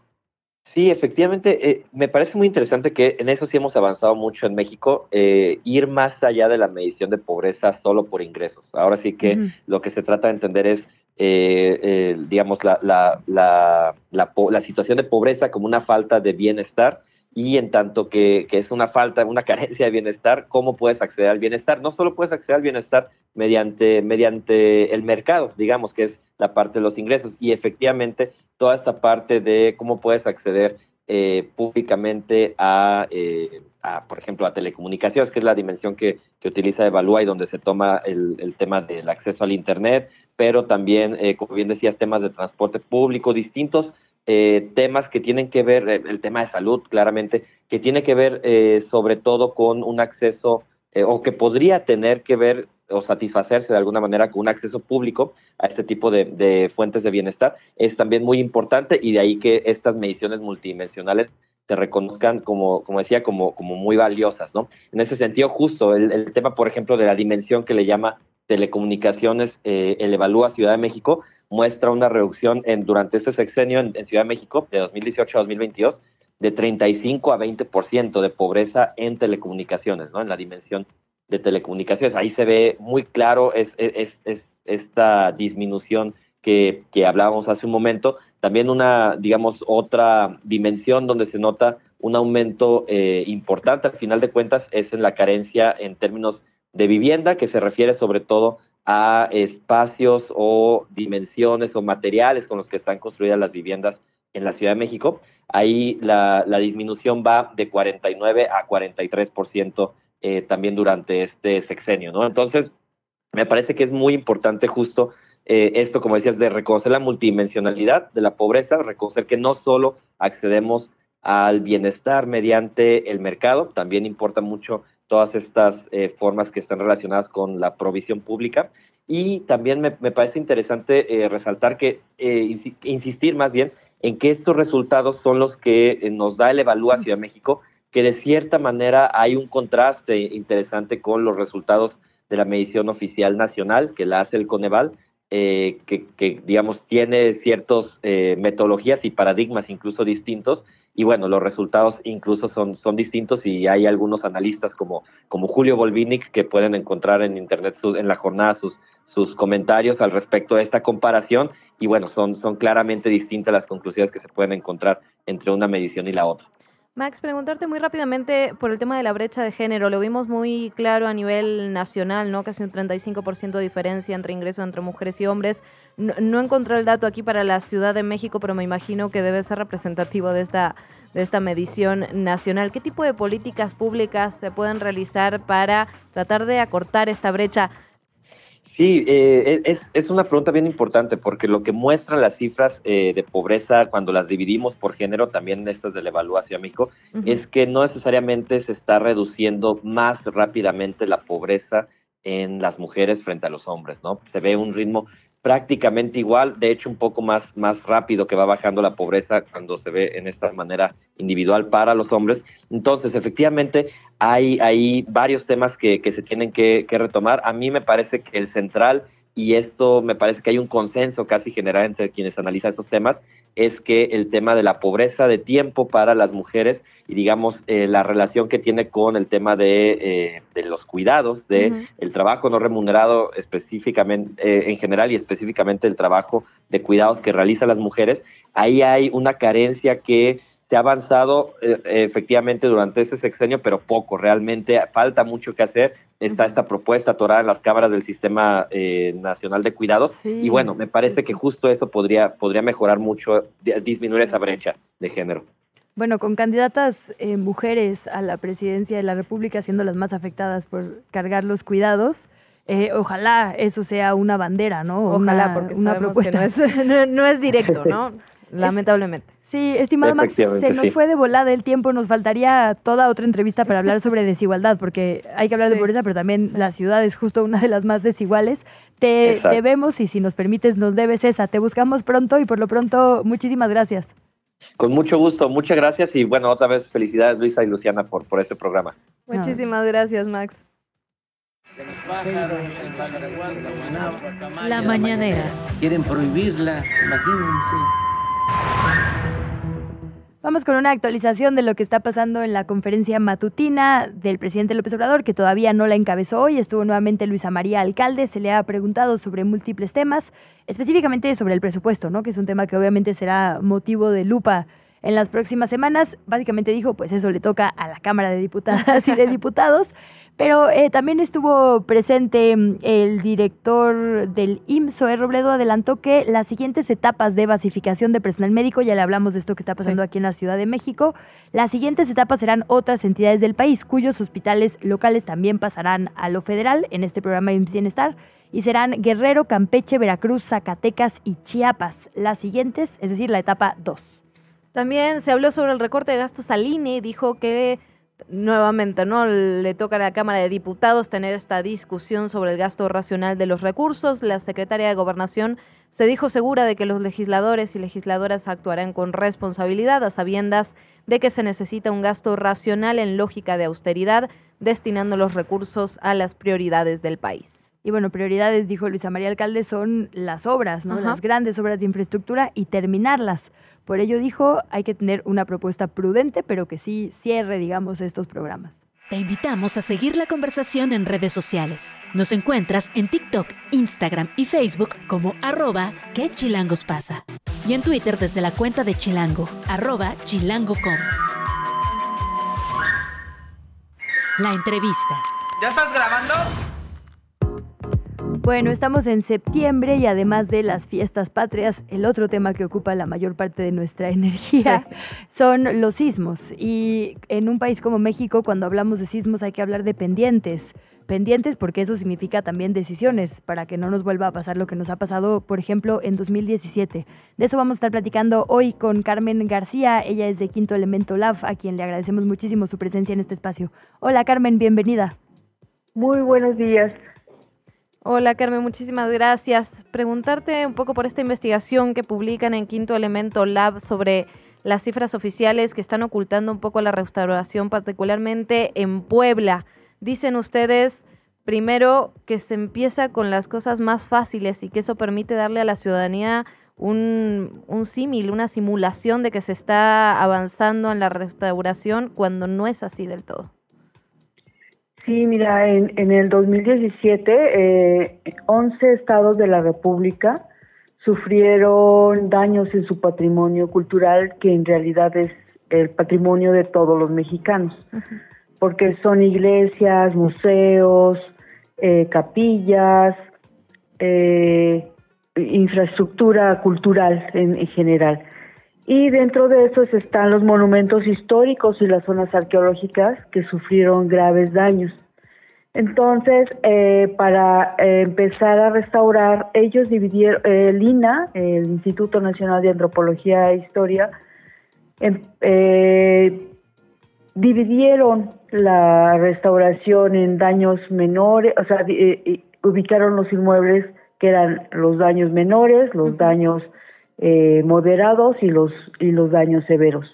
Sí, efectivamente, eh, me parece muy interesante que en eso sí hemos avanzado mucho en México, eh, ir más allá de la medición de pobreza solo por ingresos. Ahora sí que lo que se trata de entender es, eh, digamos, la, la, la, la, situación de pobreza como una falta de bienestar y en tanto que, que, es una falta, una carencia de bienestar, ¿cómo puedes acceder al bienestar? No solo puedes acceder al bienestar mediante, mediante el mercado, digamos, que es la parte de los ingresos, y efectivamente toda esta parte de cómo puedes acceder eh, públicamente eh, a, por ejemplo, a telecomunicaciones, que es la dimensión que, que utiliza Evalúa y donde se toma el, tema del acceso al Internet, pero también, eh, como bien decías, temas de transporte público, distintos temas que tienen que ver, el tema de salud, claramente, que tiene que ver sobre todo con un acceso o que podría tener que ver o satisfacerse de alguna manera con un acceso público a este tipo de, fuentes de bienestar es también muy importante y de ahí que estas mediciones multidimensionales se reconozcan como, como decía, como, como muy valiosas, ¿no? En ese sentido, justo el, tema, por ejemplo, de la dimensión que le llama telecomunicaciones, eh, el Evalúa Ciudad de México, muestra una reducción en, durante este sexenio en, en Ciudad de México, de 2018 a 2022, de 35 a 20% de pobreza en telecomunicaciones, ¿no? En la dimensión de telecomunicaciones. Ahí se ve muy claro es, es, es esta disminución que, que, hablábamos hace un momento. También una, digamos, otra dimensión donde se nota un aumento eh, importante, al final de cuentas, es en la carencia en términos de vivienda, que se refiere sobre todo a espacios o dimensiones o materiales con los que están construidas las viviendas en la Ciudad de México. Ahí la, disminución va de 49 a 43% eh, también durante este sexenio, ¿no? Entonces, me parece que es muy importante justo eh, esto, como decías, de reconocer la multidimensionalidad de la pobreza, reconocer que no solo accedemos al bienestar mediante el mercado, también importa mucho todas estas eh, formas que están relacionadas con la provisión pública. Y también me, parece interesante eh, resaltar que, eh, insistir más bien en que estos resultados son los que nos da el Evalúa Ciudad de México, que de cierta manera hay un contraste interesante con los resultados de la medición oficial nacional que la hace el Coneval, que, que, digamos, tiene ciertas metodologías y paradigmas incluso distintos, y bueno, los resultados incluso son, son distintos y hay algunos analistas como, como Julio Volvinic que pueden encontrar en internet en la jornada sus, sus comentarios al respecto de esta comparación y bueno, son, son claramente distintas las conclusiones que se pueden encontrar entre una medición y la otra. Max, preguntarte muy rápidamente por el tema de la brecha de género. Lo vimos muy claro a nivel nacional, ¿no? Casi un 35% de diferencia entre ingresos entre mujeres y hombres. No, encontré el dato aquí para la Ciudad de México, pero me imagino que debe ser representativo de esta, de esta medición nacional. ¿Qué tipo de políticas públicas se pueden realizar para tratar de acortar esta brecha? Sí, eh, es, es, una pregunta bien importante porque lo que muestran las cifras eh, de pobreza cuando las dividimos por género, también estas de la evaluación México, es que no necesariamente se está reduciendo más rápidamente la pobreza en las mujeres frente a los hombres, ¿no? Se ve un ritmo prácticamente igual, de hecho un poco más, más rápido que va bajando la pobreza cuando se ve en esta manera individual para los hombres. Entonces, efectivamente, hay, hay varios temas que, que se tienen que, que, retomar. A mí me parece que el central, y esto me parece que hay un consenso casi general entre quienes analizan estos temas, es que el tema de la pobreza de tiempo para las mujeres y digamos eh, la relación que tiene con el tema de, eh, de los cuidados, de el trabajo no remunerado específicamente eh, en general y específicamente el trabajo de cuidados que realizan las mujeres, ahí hay una carencia que se ha avanzado efectivamente durante ese sexenio, pero poco, realmente falta mucho que hacer está esta propuesta atorada en las cámaras del Sistema eh, Nacional de Cuidados. y bueno, me parece que justo eso podría, podría mejorar mucho, disminuir esa brecha de género. Bueno, con candidatas eh, mujeres a la presidencia de la República siendo las más afectadas por cargar los cuidados, eh, ojalá eso sea una bandera, ¿no? Ojalá, porque una propuesta. no, es, no es directo, ¿no? Lamentablemente. Sí, estimado Max, se nos fue de volada el tiempo, nos faltaría toda otra entrevista para hablar sobre desigualdad, porque hay que hablar de pobreza, pero también la ciudad es justo una de las más desiguales. Te debemos y si nos permites nos debes esa. Te buscamos pronto y por lo pronto muchísimas gracias. Con mucho gusto, muchas gracias y bueno, otra vez felicidades Luisa y Luciana por, por este programa. Muchísimas gracias, Max. La mañanera. Quieren prohibirla, imagínense. Vamos con una actualización de lo que está pasando en la conferencia matutina del presidente López Obrador, que todavía no la encabezó hoy. Estuvo nuevamente Luisa María Alcalde. Se le ha preguntado sobre múltiples temas, específicamente sobre el presupuesto, ¿no? que es un tema que obviamente será motivo de lupa en las próximas semanas. Básicamente dijo, pues eso le toca a la Cámara de Diputadas y de Diputados. Pero eh, también estuvo presente mm, el director del IMSO, Robledo, adelantó que las siguientes etapas de basificación de personal médico, ya le hablamos de esto que está pasando aquí en la Ciudad de México, las siguientes etapas serán otras entidades del país, cuyos hospitales locales también pasarán a lo federal en este programa IMSS Bienestar y serán Guerrero, Campeche, Veracruz, Zacatecas y Chiapas. Las siguientes, es decir, la etapa 2. También se habló sobre el recorte de gastos al INE, dijo que nuevamente no le toca a la Cámara de Diputados tener esta discusión sobre el gasto racional de los recursos. La secretaria de Gobernación se dijo segura de que los legisladores y legisladoras actuarán con responsabilidad a sabiendas de que se necesita un gasto racional en lógica de austeridad, destinando los recursos a las prioridades del país. Y bueno, prioridades, dijo Luisa María Alcalde, son las obras, ¿no? Las grandes obras de infraestructura y terminarlas. Por ello dijo, hay que tener una propuesta prudente, pero que sí cierre, digamos, estos programas. Te invitamos a seguir la conversación en redes sociales. Nos encuentras en TikTok, Instagram y Facebook como arroba que chilangos pasa. Y en Twitter desde la cuenta de Chilango, arroba chilango.com. La entrevista. ¿Ya estás grabando? Bueno, estamos en septiembre y además de las fiestas patrias, el otro tema que ocupa la mayor parte de nuestra energía son los sismos. Y en un país como México, cuando hablamos de sismos hay que hablar de pendientes. Pendientes porque eso significa también decisiones para que no nos vuelva a pasar lo que nos ha pasado, por ejemplo, en 2017. De eso vamos a estar platicando hoy con Carmen García. Ella es de Quinto Elemento Lab, a quien le agradecemos muchísimo su presencia en este espacio. Hola Carmen, bienvenida. Muy buenos días. Hola Carmen, muchísimas gracias. Preguntarte un poco por esta investigación que publican en Quinto Elemento Lab sobre las cifras oficiales que están ocultando un poco la restauración, particularmente en Puebla. Dicen ustedes, primero, que se empieza con las cosas más fáciles y que eso permite darle a la ciudadanía un, un símil, una simulación de que se está avanzando en la restauración cuando no es así del todo. Sí, mira, en, en el 2017, eh, 11 estados de la República sufrieron daños en su patrimonio cultural, que en realidad es el patrimonio de todos los mexicanos, porque son iglesias, museos, eh, capillas, eh, infraestructura cultural en, en general. Y dentro de esos están los monumentos históricos y las zonas arqueológicas que sufrieron graves daños. Entonces, eh, para eh, empezar a restaurar, ellos dividieron, eh, el INA, el Instituto Nacional de Antropología e Historia, em, eh, dividieron la restauración en daños menores, o sea, ubicaron los inmuebles que eran los daños menores, los daños eh, moderados y los y los daños severos.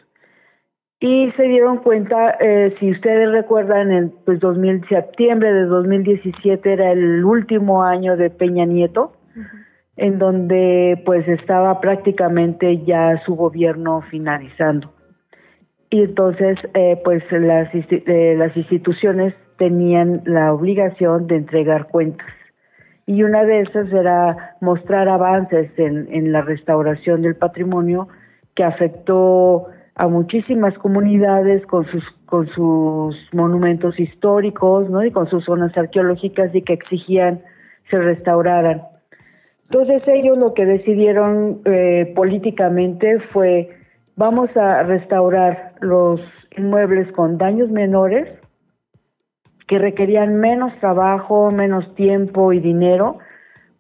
Y se dieron cuenta, eh, si ustedes recuerdan, en pues 2000, septiembre de 2017 era el último año de Peña Nieto, en donde pues estaba prácticamente ya su gobierno finalizando. Y entonces eh, pues las, eh, las instituciones tenían la obligación de entregar cuentas y una de esas era mostrar avances en, la restauración del patrimonio que afectó a muchísimas comunidades con sus con sus monumentos históricos ¿no? y con sus zonas arqueológicas y que exigían se restauraran. Entonces ellos lo que decidieron eh, políticamente fue vamos a restaurar los inmuebles con daños menores que requerían menos trabajo, menos tiempo y dinero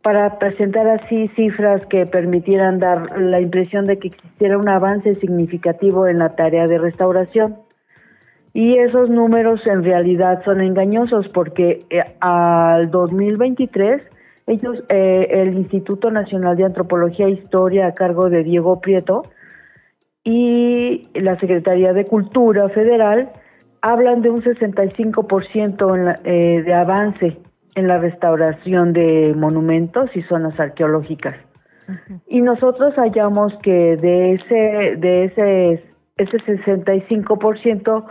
para presentar así cifras que permitieran dar la impresión de que existiera un avance significativo en la tarea de restauración. Y esos números en realidad son engañosos porque eh, al 2023 ellos, eh, el Instituto Nacional de Antropología e Historia a cargo de Diego Prieto y la Secretaría de Cultura Federal hablan de un 65% en la, eh, de avance en la restauración de monumentos y zonas arqueológicas. Y nosotros hallamos que de ese de ese ese 65%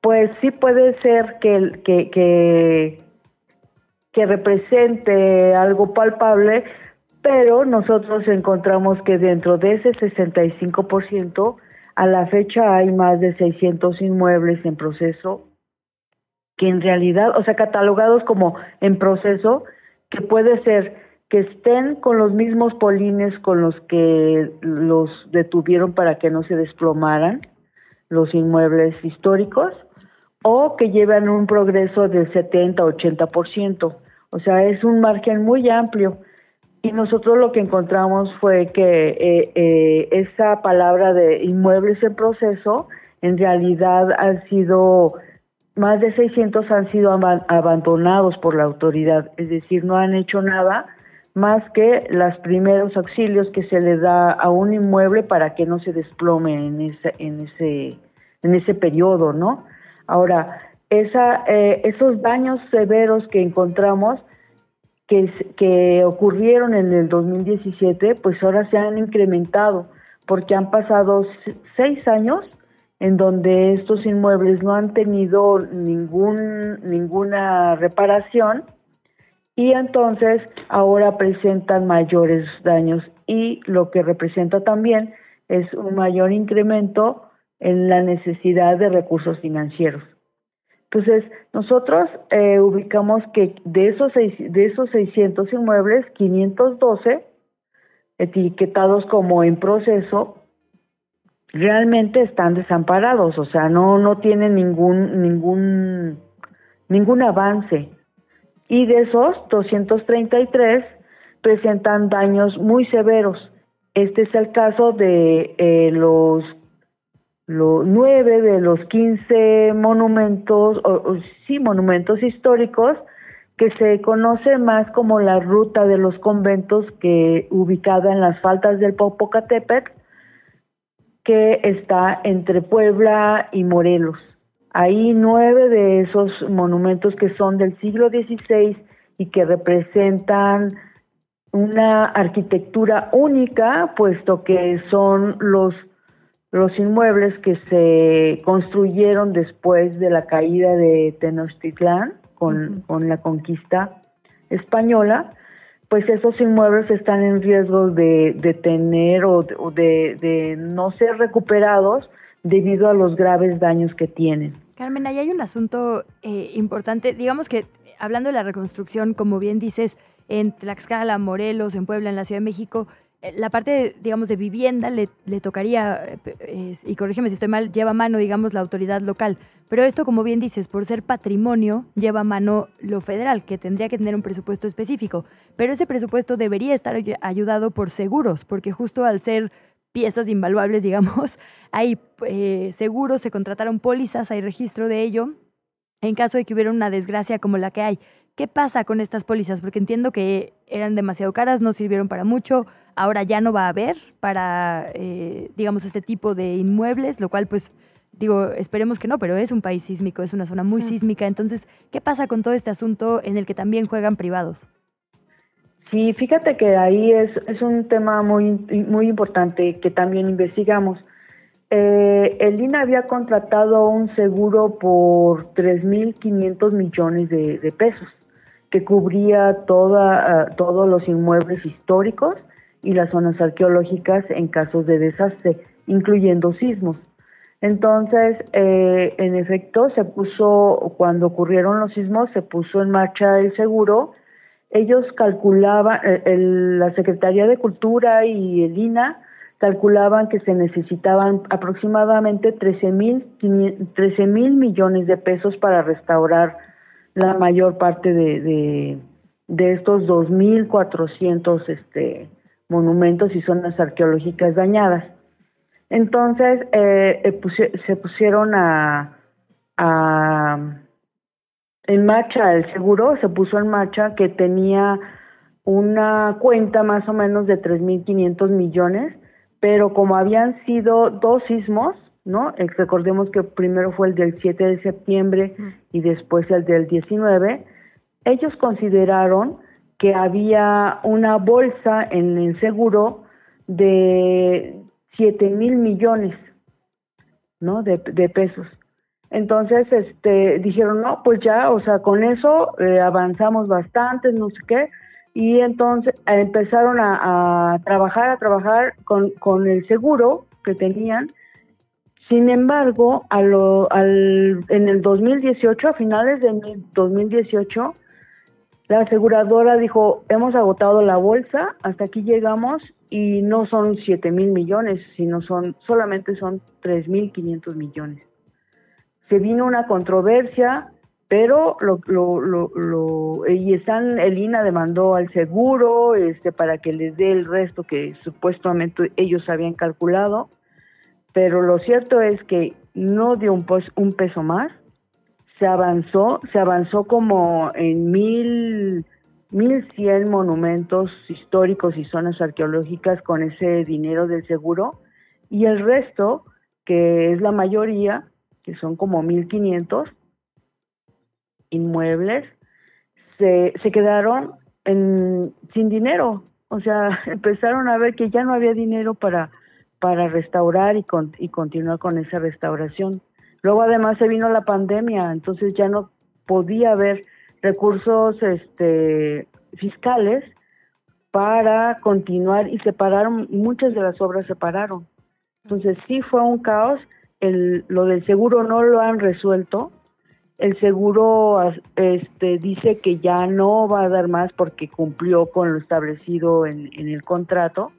pues sí puede ser que que que que represente algo palpable, pero nosotros encontramos que dentro de ese 65% a la fecha hay más de 600 inmuebles en proceso que en realidad, o sea, catalogados como en proceso, que puede ser que estén con los mismos polines con los que los detuvieron para que no se desplomaran los inmuebles históricos, o que llevan un progreso del 70-80%. O sea, es un margen muy amplio. Y nosotros lo que encontramos fue que eh, eh, esa palabra de inmuebles en proceso, en realidad han sido, más de 600 han sido aban- abandonados por la autoridad, es decir, no han hecho nada más que los primeros auxilios que se le da a un inmueble para que no se desplome en ese, en ese, en ese periodo, ¿no? Ahora, esa, eh, esos daños severos que encontramos que, ocurrieron en el 2017, pues ahora se han incrementado, porque han pasado seis años en donde estos inmuebles no han tenido ningún, ninguna reparación y entonces ahora presentan mayores daños y lo que representa también es un mayor incremento en la necesidad de recursos financieros. Entonces, nosotros eh, ubicamos que de esos, seis, de esos 600 inmuebles, 512 etiquetados como en proceso, realmente están desamparados, o sea, no, no tienen ningún, ningún, ningún avance. Y de esos, 233 presentan daños muy severos. Este es el caso de eh, los los nueve de los quince monumentos, o, sí, monumentos históricos, que se conoce más como la ruta de los conventos, que ubicada en las faltas del Popocatépetl, que está entre Puebla y Morelos. Ahí nueve de esos monumentos que son del siglo XVI y que representan una arquitectura única, puesto que son los los inmuebles que se construyeron después de la caída de Tenochtitlán con, la conquista española, pues esos inmuebles están en riesgo de, de tener o, de, de, no ser recuperados debido a los graves daños que tienen. Carmen, ahí hay un asunto eh, importante. Digamos que hablando de la reconstrucción, como bien dices, en Tlaxcala, Morelos, en Puebla, en la Ciudad de México, la parte, digamos, de vivienda le, tocaría, eh, y corrígeme si estoy mal, lleva mano, digamos, la autoridad local. Pero esto, como bien dices, por ser patrimonio, lleva mano lo federal, que tendría que tener un presupuesto específico. Pero ese presupuesto debería estar ayudado por seguros, porque justo al ser piezas invaluables, digamos, hay eh, seguros, se contrataron pólizas, hay registro de ello, en caso de que hubiera una desgracia como la que hay. ¿Qué pasa con estas pólizas? Porque entiendo que eran demasiado caras, no sirvieron para mucho, ahora ya no va a haber para, eh, digamos, este tipo de inmuebles, lo cual pues digo, esperemos que no, pero es un país sísmico, es una zona muy sísmica. Entonces, ¿qué pasa con todo este asunto en el que también juegan privados? Sí, fíjate que ahí es, es un tema muy, muy importante que también investigamos. Eh, el INA había contratado un seguro por 3.500 millones de, de, pesos que cubría toda, ah, todos los inmuebles históricos y las zonas arqueológicas en casos de desastre, incluyendo sismos. Entonces, eh, en efecto, se puso, cuando ocurrieron los sismos, se puso en marcha el seguro. Ellos calculaban, eh, la Secretaría de Cultura y el INA calculaban que se necesitaban aproximadamente 13 mil 13 millones de pesos para restaurar la mayor parte de, de, de estos 2.400 este, monumentos y zonas arqueológicas dañadas. Entonces eh, eh, se pusieron a, en marcha el seguro, se puso en marcha que tenía una cuenta más o menos de 3.500 millones, pero como habían sido dos sismos, ¿no? Eh, recordemos que primero fue el del 7 de septiembre y después el del 19, ellos consideraron que había una bolsa en el seguro de 7 mil millones ¿no? De, pesos. Entonces, este, dijeron, no, pues ya, o sea, con eso eh, avanzamos bastante, no sé qué, y entonces empezaron a, trabajar, a trabajar con, con el seguro que tenían. Sin embargo, a lo, al, en el 2018, a finales de 2018, la aseguradora dijo, hemos agotado la bolsa, hasta aquí llegamos y no son 7 mil millones, sino son solamente son 3 mil 500 millones. Se vino una controversia, pero lo, lo, lo, y están, el INA demandó al seguro este, para que les dé el resto que supuestamente ellos habían calculado, pero lo cierto es que no dio un, un peso más se avanzó, se avanzó como en mil, mil cien monumentos históricos y zonas arqueológicas con ese dinero del seguro y el resto, que es la mayoría, que son como mil quinientos inmuebles, se, se quedaron en, sin dinero. O sea, empezaron a ver que ya no había dinero para, para restaurar y, y continuar con esa restauración. Luego además se vino la pandemia, entonces ya no podía haber recursos este, fiscales para continuar y separaron, muchas de las obras se pararon. Entonces sí fue un caos, el, lo del seguro no lo han resuelto El seguro este, dice que ya no va a dar más porque cumplió con lo establecido en, en el contrato.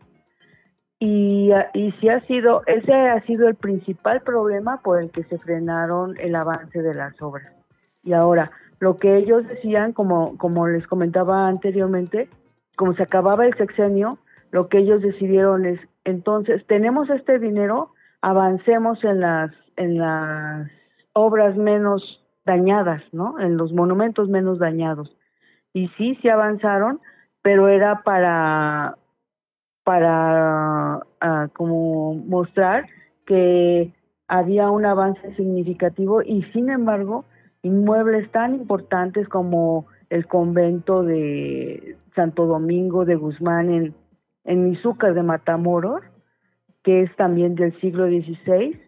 Y, y sí ha sido, ese ha sido el principal problema por el que se frenaron el avance de las obras. Y ahora, lo que ellos decían, como, como les comentaba anteriormente, como se acababa el sexenio, lo que ellos decidieron es, entonces, tenemos este dinero, avancemos en las, en las obras menos dañadas, ¿no? En los monumentos menos dañados. Y sí, sí avanzaron, pero era para, para uh, como mostrar que había un avance significativo y sin embargo inmuebles tan importantes como el convento de Santo Domingo de Guzmán en, en Izúcar de Matamoros, que es también del siglo XVI,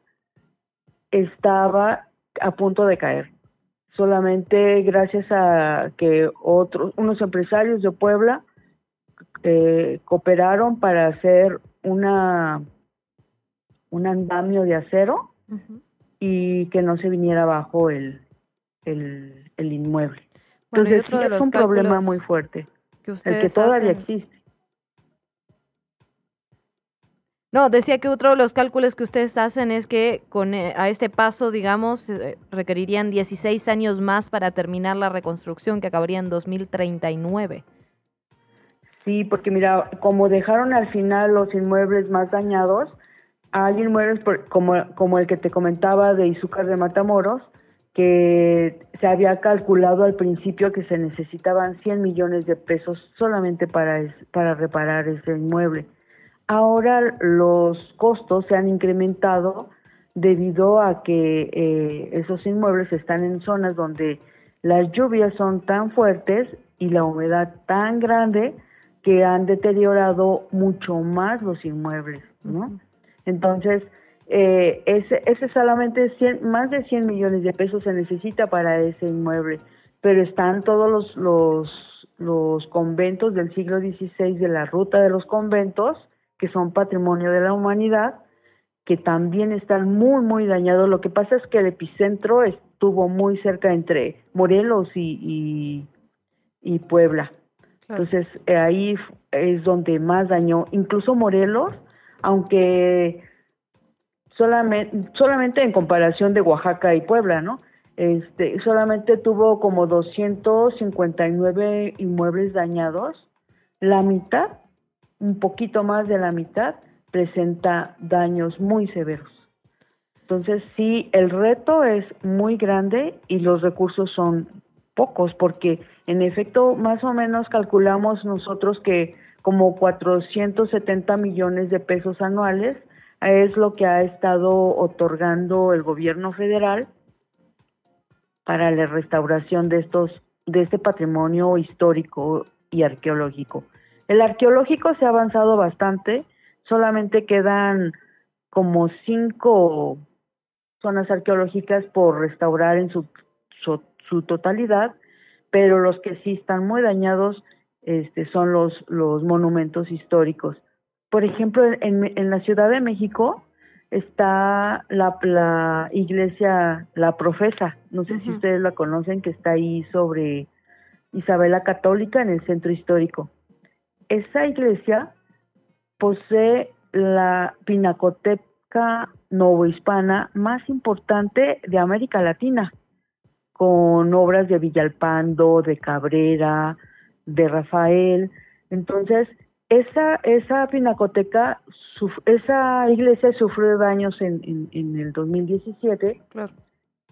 estaba a punto de caer. Solamente gracias a que otros, unos empresarios de Puebla eh, cooperaron para hacer una un andamio de acero y que no se viniera abajo el, el, el inmueble. Entonces es un problema muy fuerte, el que todavía existe. No, decía que otro de los cálculos que ustedes hacen es que con eh, a este paso, digamos, eh, requerirían 16 años más para terminar la reconstrucción, que acabaría en 2039. Sí, porque mira, como dejaron al final los inmuebles más dañados, hay inmuebles como, como el que te comentaba de Izúcar de Matamoros, que se había calculado al principio que se necesitaban 100 millones de pesos solamente para, para reparar ese inmueble. Ahora los costos se han incrementado debido a que eh, esos inmuebles están en zonas donde las lluvias son tan fuertes y la humedad tan grande que han deteriorado mucho más los inmuebles, ¿no? Entonces, eh, ese, ese solamente 100, más de 100 millones de pesos se necesita para ese inmueble, pero están todos los, los, los conventos del siglo XVI de la ruta de los conventos, que son patrimonio de la humanidad, que también están muy, muy dañados. Lo que pasa es que el epicentro estuvo muy cerca entre Morelos y, y, Puebla. Entonces, ahí es donde más dañó. Incluso Morelos, aunque solamente, solamente en comparación de Oaxaca y Puebla, ¿no? Este, solamente tuvo como 259 inmuebles dañados, la mitad, un poquito más de la mitad, presenta daños muy severos. Entonces, sí, el reto es muy grande y los recursos son pocos, porque en efecto, más o menos calculamos nosotros que como 470 millones de pesos anuales es lo que ha estado otorgando el gobierno federal para la restauración de estos de este patrimonio histórico y arqueológico. El arqueológico se ha avanzado bastante, solamente quedan como cinco zonas arqueológicas por restaurar en su, su, totalidad, pero los que sí están muy dañados este, son los, los monumentos históricos. Por ejemplo, en, en la Ciudad de México está la, la iglesia La Profesa, no sé si ustedes la conocen, que está ahí sobre Isabela Católica en el centro histórico. Esa iglesia posee la pinacoteca novohispana más importante de América Latina, con obras de Villalpando, de Cabrera, de Rafael. Entonces, esa, esa pinacoteca, esa iglesia sufrió daños en, en, el 2017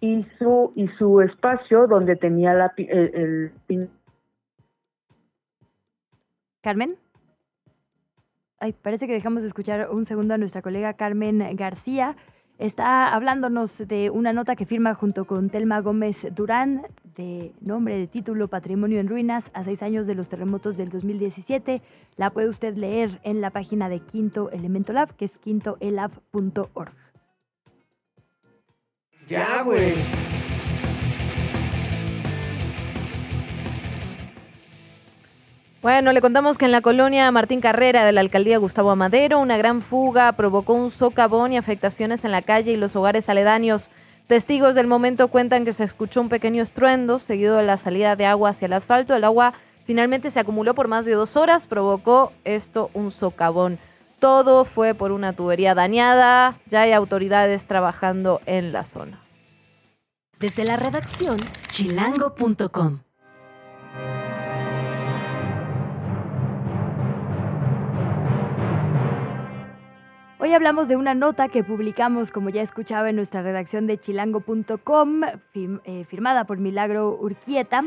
y su y su espacio donde tenía la el, Carmen. Ay, parece que dejamos de escuchar un segundo a nuestra colega Carmen García está hablándonos de una nota que firma junto con Telma Gómez Durán, de nombre de título Patrimonio en Ruinas, a seis años de los terremotos del 2017. La puede usted leer en la página de Quinto Elemento Lab, que es quintoelab.org. Ya, güey. Bueno, le contamos que en la colonia Martín Carrera de la alcaldía Gustavo Amadero, una gran fuga provocó un socavón y afectaciones en la calle y los hogares aledaños. Testigos del momento cuentan que se escuchó un pequeño estruendo seguido de la salida de agua hacia el asfalto. El agua finalmente se acumuló por más de dos horas, provocó esto un socavón. Todo fue por una tubería dañada, ya hay autoridades trabajando en la zona. Desde la redacción, chilango.com. Hoy hablamos de una nota que publicamos, como ya escuchaba, en nuestra redacción de chilango.com, eh, firmada por Milagro Urquieta.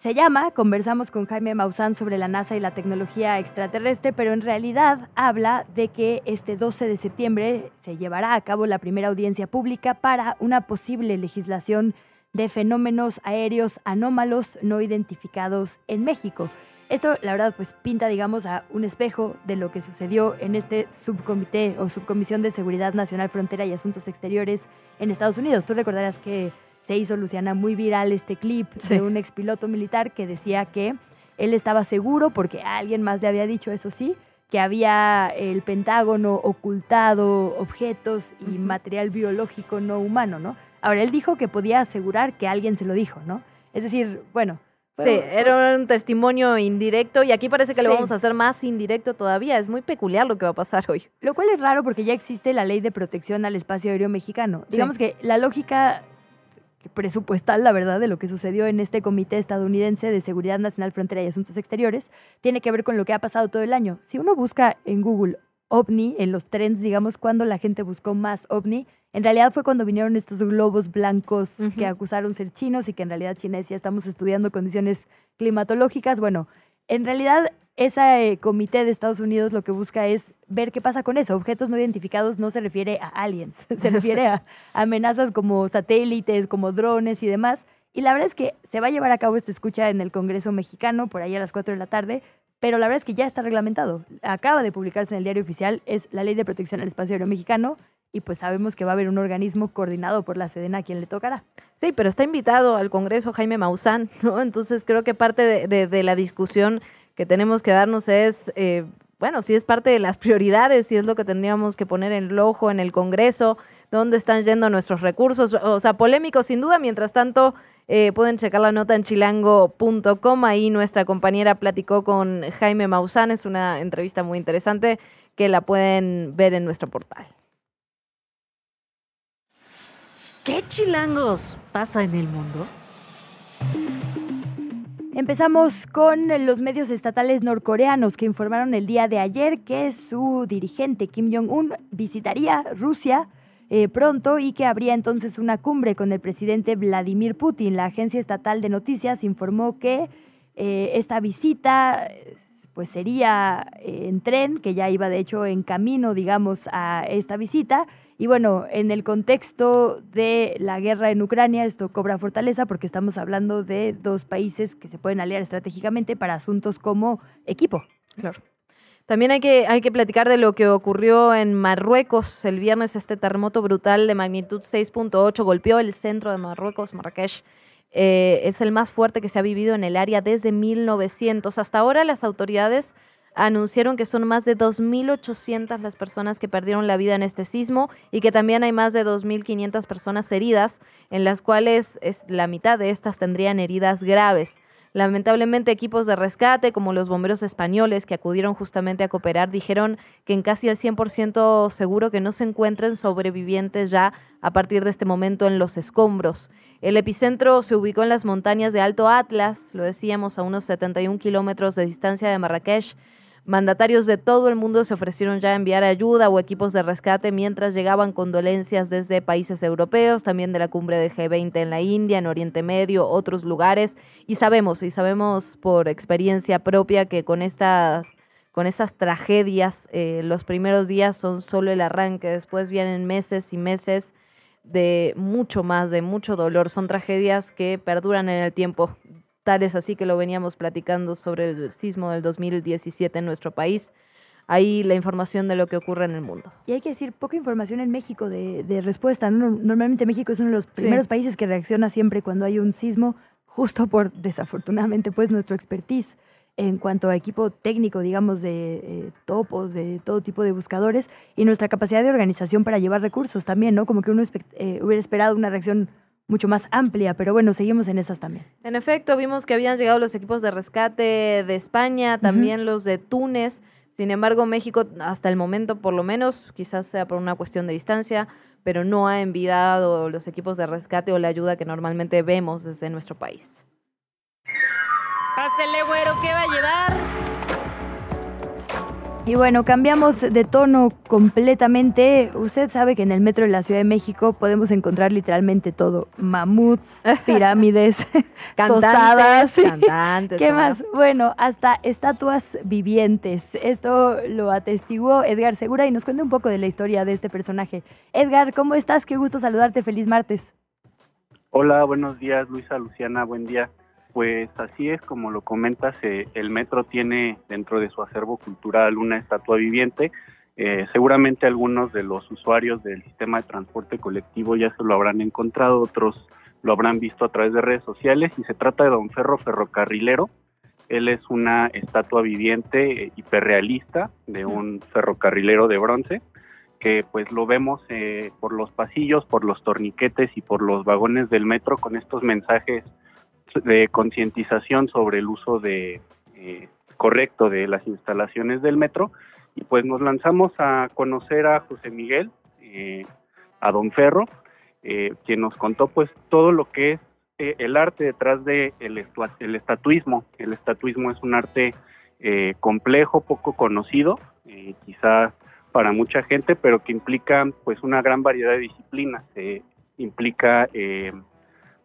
Se llama Conversamos con Jaime Maussan sobre la NASA y la tecnología extraterrestre, pero en realidad habla de que este 12 de septiembre se llevará a cabo la primera audiencia pública para una posible legislación de fenómenos aéreos anómalos no identificados en México. Esto, la verdad, pues pinta, digamos, a un espejo de lo que sucedió en este subcomité o subcomisión de Seguridad Nacional, Frontera y Asuntos Exteriores en Estados Unidos. Tú recordarás que se hizo, Luciana, muy viral este clip de un expiloto militar que decía que él estaba seguro, porque alguien más le había dicho, eso sí, que había el Pentágono ocultado objetos y material biológico no humano, ¿no? Ahora, él dijo que podía asegurar que alguien se lo dijo, ¿no? Es decir, bueno, Sí, era un testimonio indirecto y aquí parece que lo vamos a hacer más indirecto todavía. Es muy peculiar lo que va a pasar hoy. Lo cual es raro porque ya existe la ley de protección al espacio aéreo mexicano. Digamos que la lógica presupuestal, la verdad, de lo que sucedió en este Comité Estadounidense de Seguridad Nacional, Frontera y Asuntos Exteriores, tiene que ver con lo que ha pasado todo el año. Si uno busca en Google ovni, en los trends, digamos, cuando la gente buscó más ovni, en realidad fue cuando vinieron estos globos blancos que acusaron ser chinos y que en realidad China decía estamos estudiando condiciones climatológicas. Bueno, en realidad ese eh, comité de Estados Unidos lo que busca es ver qué pasa con eso. Objetos no identificados no se refiere a aliens, se refiere a amenazas como satélites, como drones y demás. Y la verdad es que se va a llevar a cabo esta escucha en el Congreso mexicano por ahí a las 4 de la tarde, pero la verdad es que ya está reglamentado. Acaba de publicarse en el diario oficial, es la Ley de Protección al Espacio Aéreo Mexicano y pues sabemos que va a haber un organismo coordinado por la Sedena a quien le tocará. Sí, pero está invitado al Congreso Jaime Maussan, ¿no? Entonces creo que parte de, la discusión que tenemos que darnos es, eh, bueno, si es parte de las prioridades, si es lo que tendríamos que poner en el ojo en el Congreso, dónde están yendo nuestros recursos, o sea, polémico sin duda, mientras tanto... Eh, pueden checar la nota en chilango.com. Ahí nuestra compañera platicó con Jaime Maussan. Es una entrevista muy interesante que la pueden ver en nuestro portal. ¿Qué chilangos pasa en el mundo? Empezamos con los medios estatales norcoreanos que informaron el día de ayer que su dirigente Kim Jong-un visitaría Rusia eh, pronto y que habría entonces una cumbre con el presidente Vladimir Putin. La agencia estatal de noticias informó que eh, esta visita pues sería eh, en tren, que ya iba de hecho en camino, digamos, a esta visita, y bueno, en el contexto de la guerra en Ucrania, esto cobra fortaleza porque estamos hablando de dos países que se pueden aliar estratégicamente para asuntos como equipo. Claro. También hay que, hay que platicar de lo que ocurrió en Marruecos el viernes, este terremoto brutal de magnitud 6.8 golpeó el centro de Marruecos, Marrakech. Eh, es el más fuerte que se ha vivido en el área desde 1900. Hasta ahora las autoridades anunciaron que son más de 2.800 las personas que perdieron la vida en este sismo y que también hay más de 2.500 personas heridas, en las cuales es, la mitad de estas tendrían heridas graves. Lamentablemente equipos de rescate como los bomberos españoles que acudieron justamente a cooperar dijeron que en casi el 100% seguro que no se encuentren sobrevivientes ya a partir de este momento en los escombros. El epicentro se ubicó en las montañas de Alto Atlas, lo decíamos a unos 71 kilómetros de distancia de Marrakech. Mandatarios de todo el mundo se ofrecieron ya a enviar ayuda o equipos de rescate mientras llegaban condolencias desde países europeos, también de la cumbre del G20 en la India, en Oriente Medio, otros lugares. Y sabemos, y sabemos por experiencia propia que con estas, con estas tragedias, eh, los primeros días son solo el arranque, después vienen meses y meses de mucho más, de mucho dolor. Son tragedias que perduran en el tiempo. Tal es así que lo veníamos platicando sobre el sismo del 2017 en nuestro país. Ahí la información de lo que ocurre en el mundo. Y hay que decir, poca información en México de, respuesta. Normalmente México es uno de los primeros países que reacciona siempre cuando hay un sismo, justo por, desafortunadamente, pues nuestro expertise en cuanto a equipo técnico, digamos, de eh, topos, de todo tipo de buscadores, y nuestra capacidad de organización para llevar recursos también, ¿no? Como que uno eh, hubiera esperado una reacción mucho más amplia, pero bueno, seguimos en esas también. En efecto, vimos que habían llegado los equipos de rescate de España, también los de Túnez. Sin embargo, México hasta el momento, por lo menos, quizás sea por una cuestión de distancia, pero no ha enviado los equipos de rescate o la ayuda que normalmente vemos desde nuestro país. Pásele, güero, ¿qué va a llevar? Y bueno, cambiamos de tono completamente. Usted sabe que en el metro de la Ciudad de México podemos encontrar literalmente todo. Mamuts, pirámides, tostadas. Cantantes. ¿Qué más? Bueno, hasta estatuas vivientes. Esto lo atestiguó Edgar Segura y nos cuenta un poco de la historia de este personaje. Edgar, ¿cómo estás? Qué gusto saludarte. Feliz martes. Hola, buenos días, Luisa, Luciana, buen día. Pues así es, como lo comentas, eh, el metro tiene dentro de su acervo cultural una estatua viviente. Eh, seguramente algunos de los usuarios del sistema de transporte colectivo ya se lo habrán encontrado, otros lo habrán visto a través de redes sociales y se trata de Don Ferro Ferrocarrilero. Él es una estatua viviente eh, hiperrealista de un ferrocarrilero de bronce que pues lo vemos por los pasillos, por los torniquetes y por los vagones del metro con estos mensajes de concientización sobre el uso de eh, correcto de las instalaciones del metro y pues nos lanzamos a conocer a José Miguel, eh, a Don Ferro, eh, quien nos contó pues todo lo que es el arte detrás de el, estatuismo. El estatuismo es un arte complejo, poco conocido, quizás para mucha gente, pero que implica pues una gran variedad de disciplinas. implica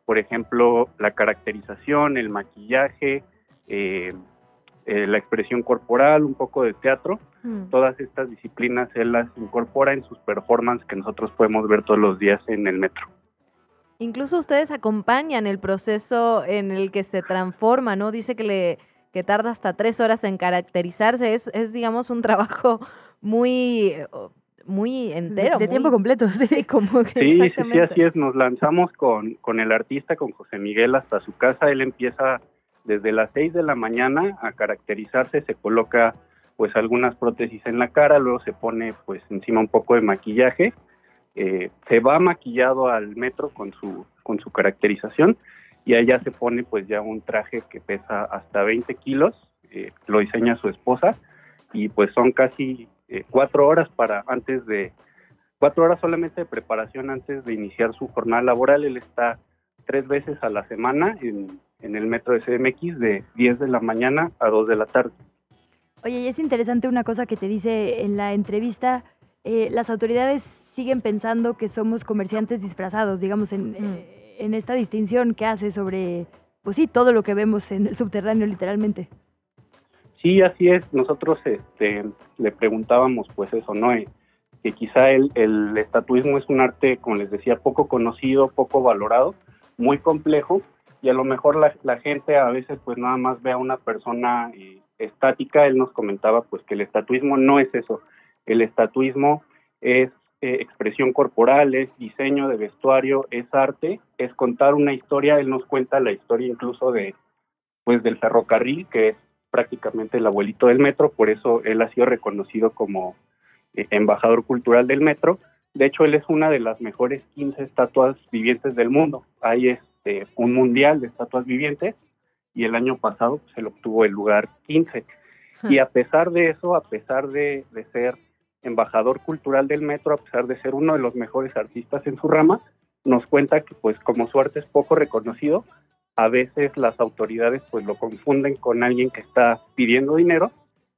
por ejemplo, la caracterización, el maquillaje, eh, eh, la expresión corporal, un poco de teatro. Mm. Todas estas disciplinas él las incorpora en sus performances que nosotros podemos ver todos los días en el metro. Incluso ustedes acompañan el proceso en el que se transforma, ¿no? Dice que le que tarda hasta tres horas en caracterizarse. Es, es digamos, un trabajo muy muy entero. De, tiempo completo. Sí, como que sí, sí, sí, así es. Nos lanzamos con, con el artista, con José Miguel, hasta su casa. Él empieza desde las 6 de la mañana a caracterizarse, se coloca pues algunas prótesis en la cara, luego se pone pues encima un poco de maquillaje, eh, se va maquillado al metro con su, con su caracterización y allá se pone pues ya un traje que pesa hasta 20 kilos, eh, lo diseña su esposa y pues son casi eh, cuatro horas para antes de cuatro horas solamente de preparación antes de iniciar su jornada laboral. Él está tres veces a la semana en, el metro de CMX de 10 de la mañana a 2 de la tarde. Oye, y es interesante una cosa que te dice en la entrevista. Eh, las autoridades siguen pensando que somos comerciantes disfrazados, digamos, en, eh, en esta distinción que hace sobre, pues sí, todo lo que vemos en el subterráneo literalmente. Sí, así es. Nosotros este, le preguntábamos, pues eso, ¿no? Eh, que quizá el, estatuismo es un arte, como les decía, poco conocido, poco valorado, muy complejo, y a lo mejor la, gente a veces pues nada más ve a una persona eh, estática. Él nos comentaba pues que el estatuismo no es eso. El estatuismo es eh, expresión corporal, es diseño de vestuario, es arte, es contar una historia. Él nos cuenta la historia incluso de pues del ferrocarril, que es prácticamente el abuelito del metro, por eso él ha sido reconocido como eh, embajador cultural del metro. De hecho, él es una de las mejores 15 estatuas vivientes del mundo. Hay este, un mundial de estatuas vivientes y el año pasado se le obtuvo el lugar 15. Y a pesar de eso, a pesar de, de ser embajador cultural del metro, a pesar de ser uno de los mejores artistas en su rama, nos cuenta que pues como su arte es poco reconocido, a veces las autoridades pues lo confunden con alguien que está pidiendo dinero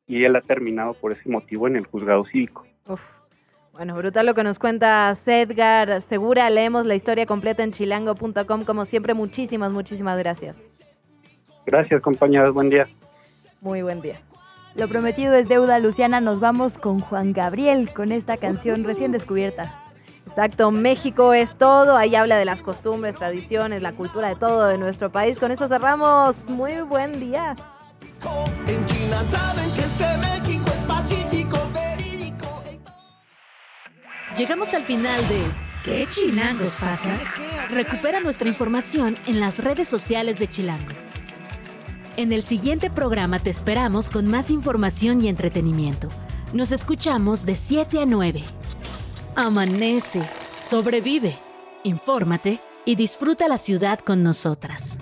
y él ha terminado por ese motivo en el juzgado cívico. Bueno, brutal lo que nos cuenta Sedgar Segura. Leemos la historia completa en chilango.com. Como siempre, muchísimas, muchísimas gracias. Gracias, compañeras. Buen día. Muy buen día. Lo prometido es deuda, Luciana. Nos vamos con Juan Gabriel con esta canción recién descubierta. Exacto, México es todo, ahí habla de las costumbres, tradiciones, la cultura de todo de nuestro país. Con eso cerramos. Muy buen día. Llegamos al final de ¿Qué chilangos pasa? Recupera nuestra información en las redes sociales de Chilango. En el siguiente programa te esperamos con más información y entretenimiento. Nos escuchamos de 7 a 9. Amanece, sobrevive, infórmate y disfruta la ciudad con nosotras.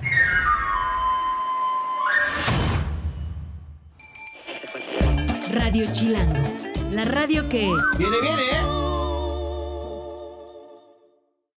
Radio Chilango, la radio que... Viene, viene, ¿eh?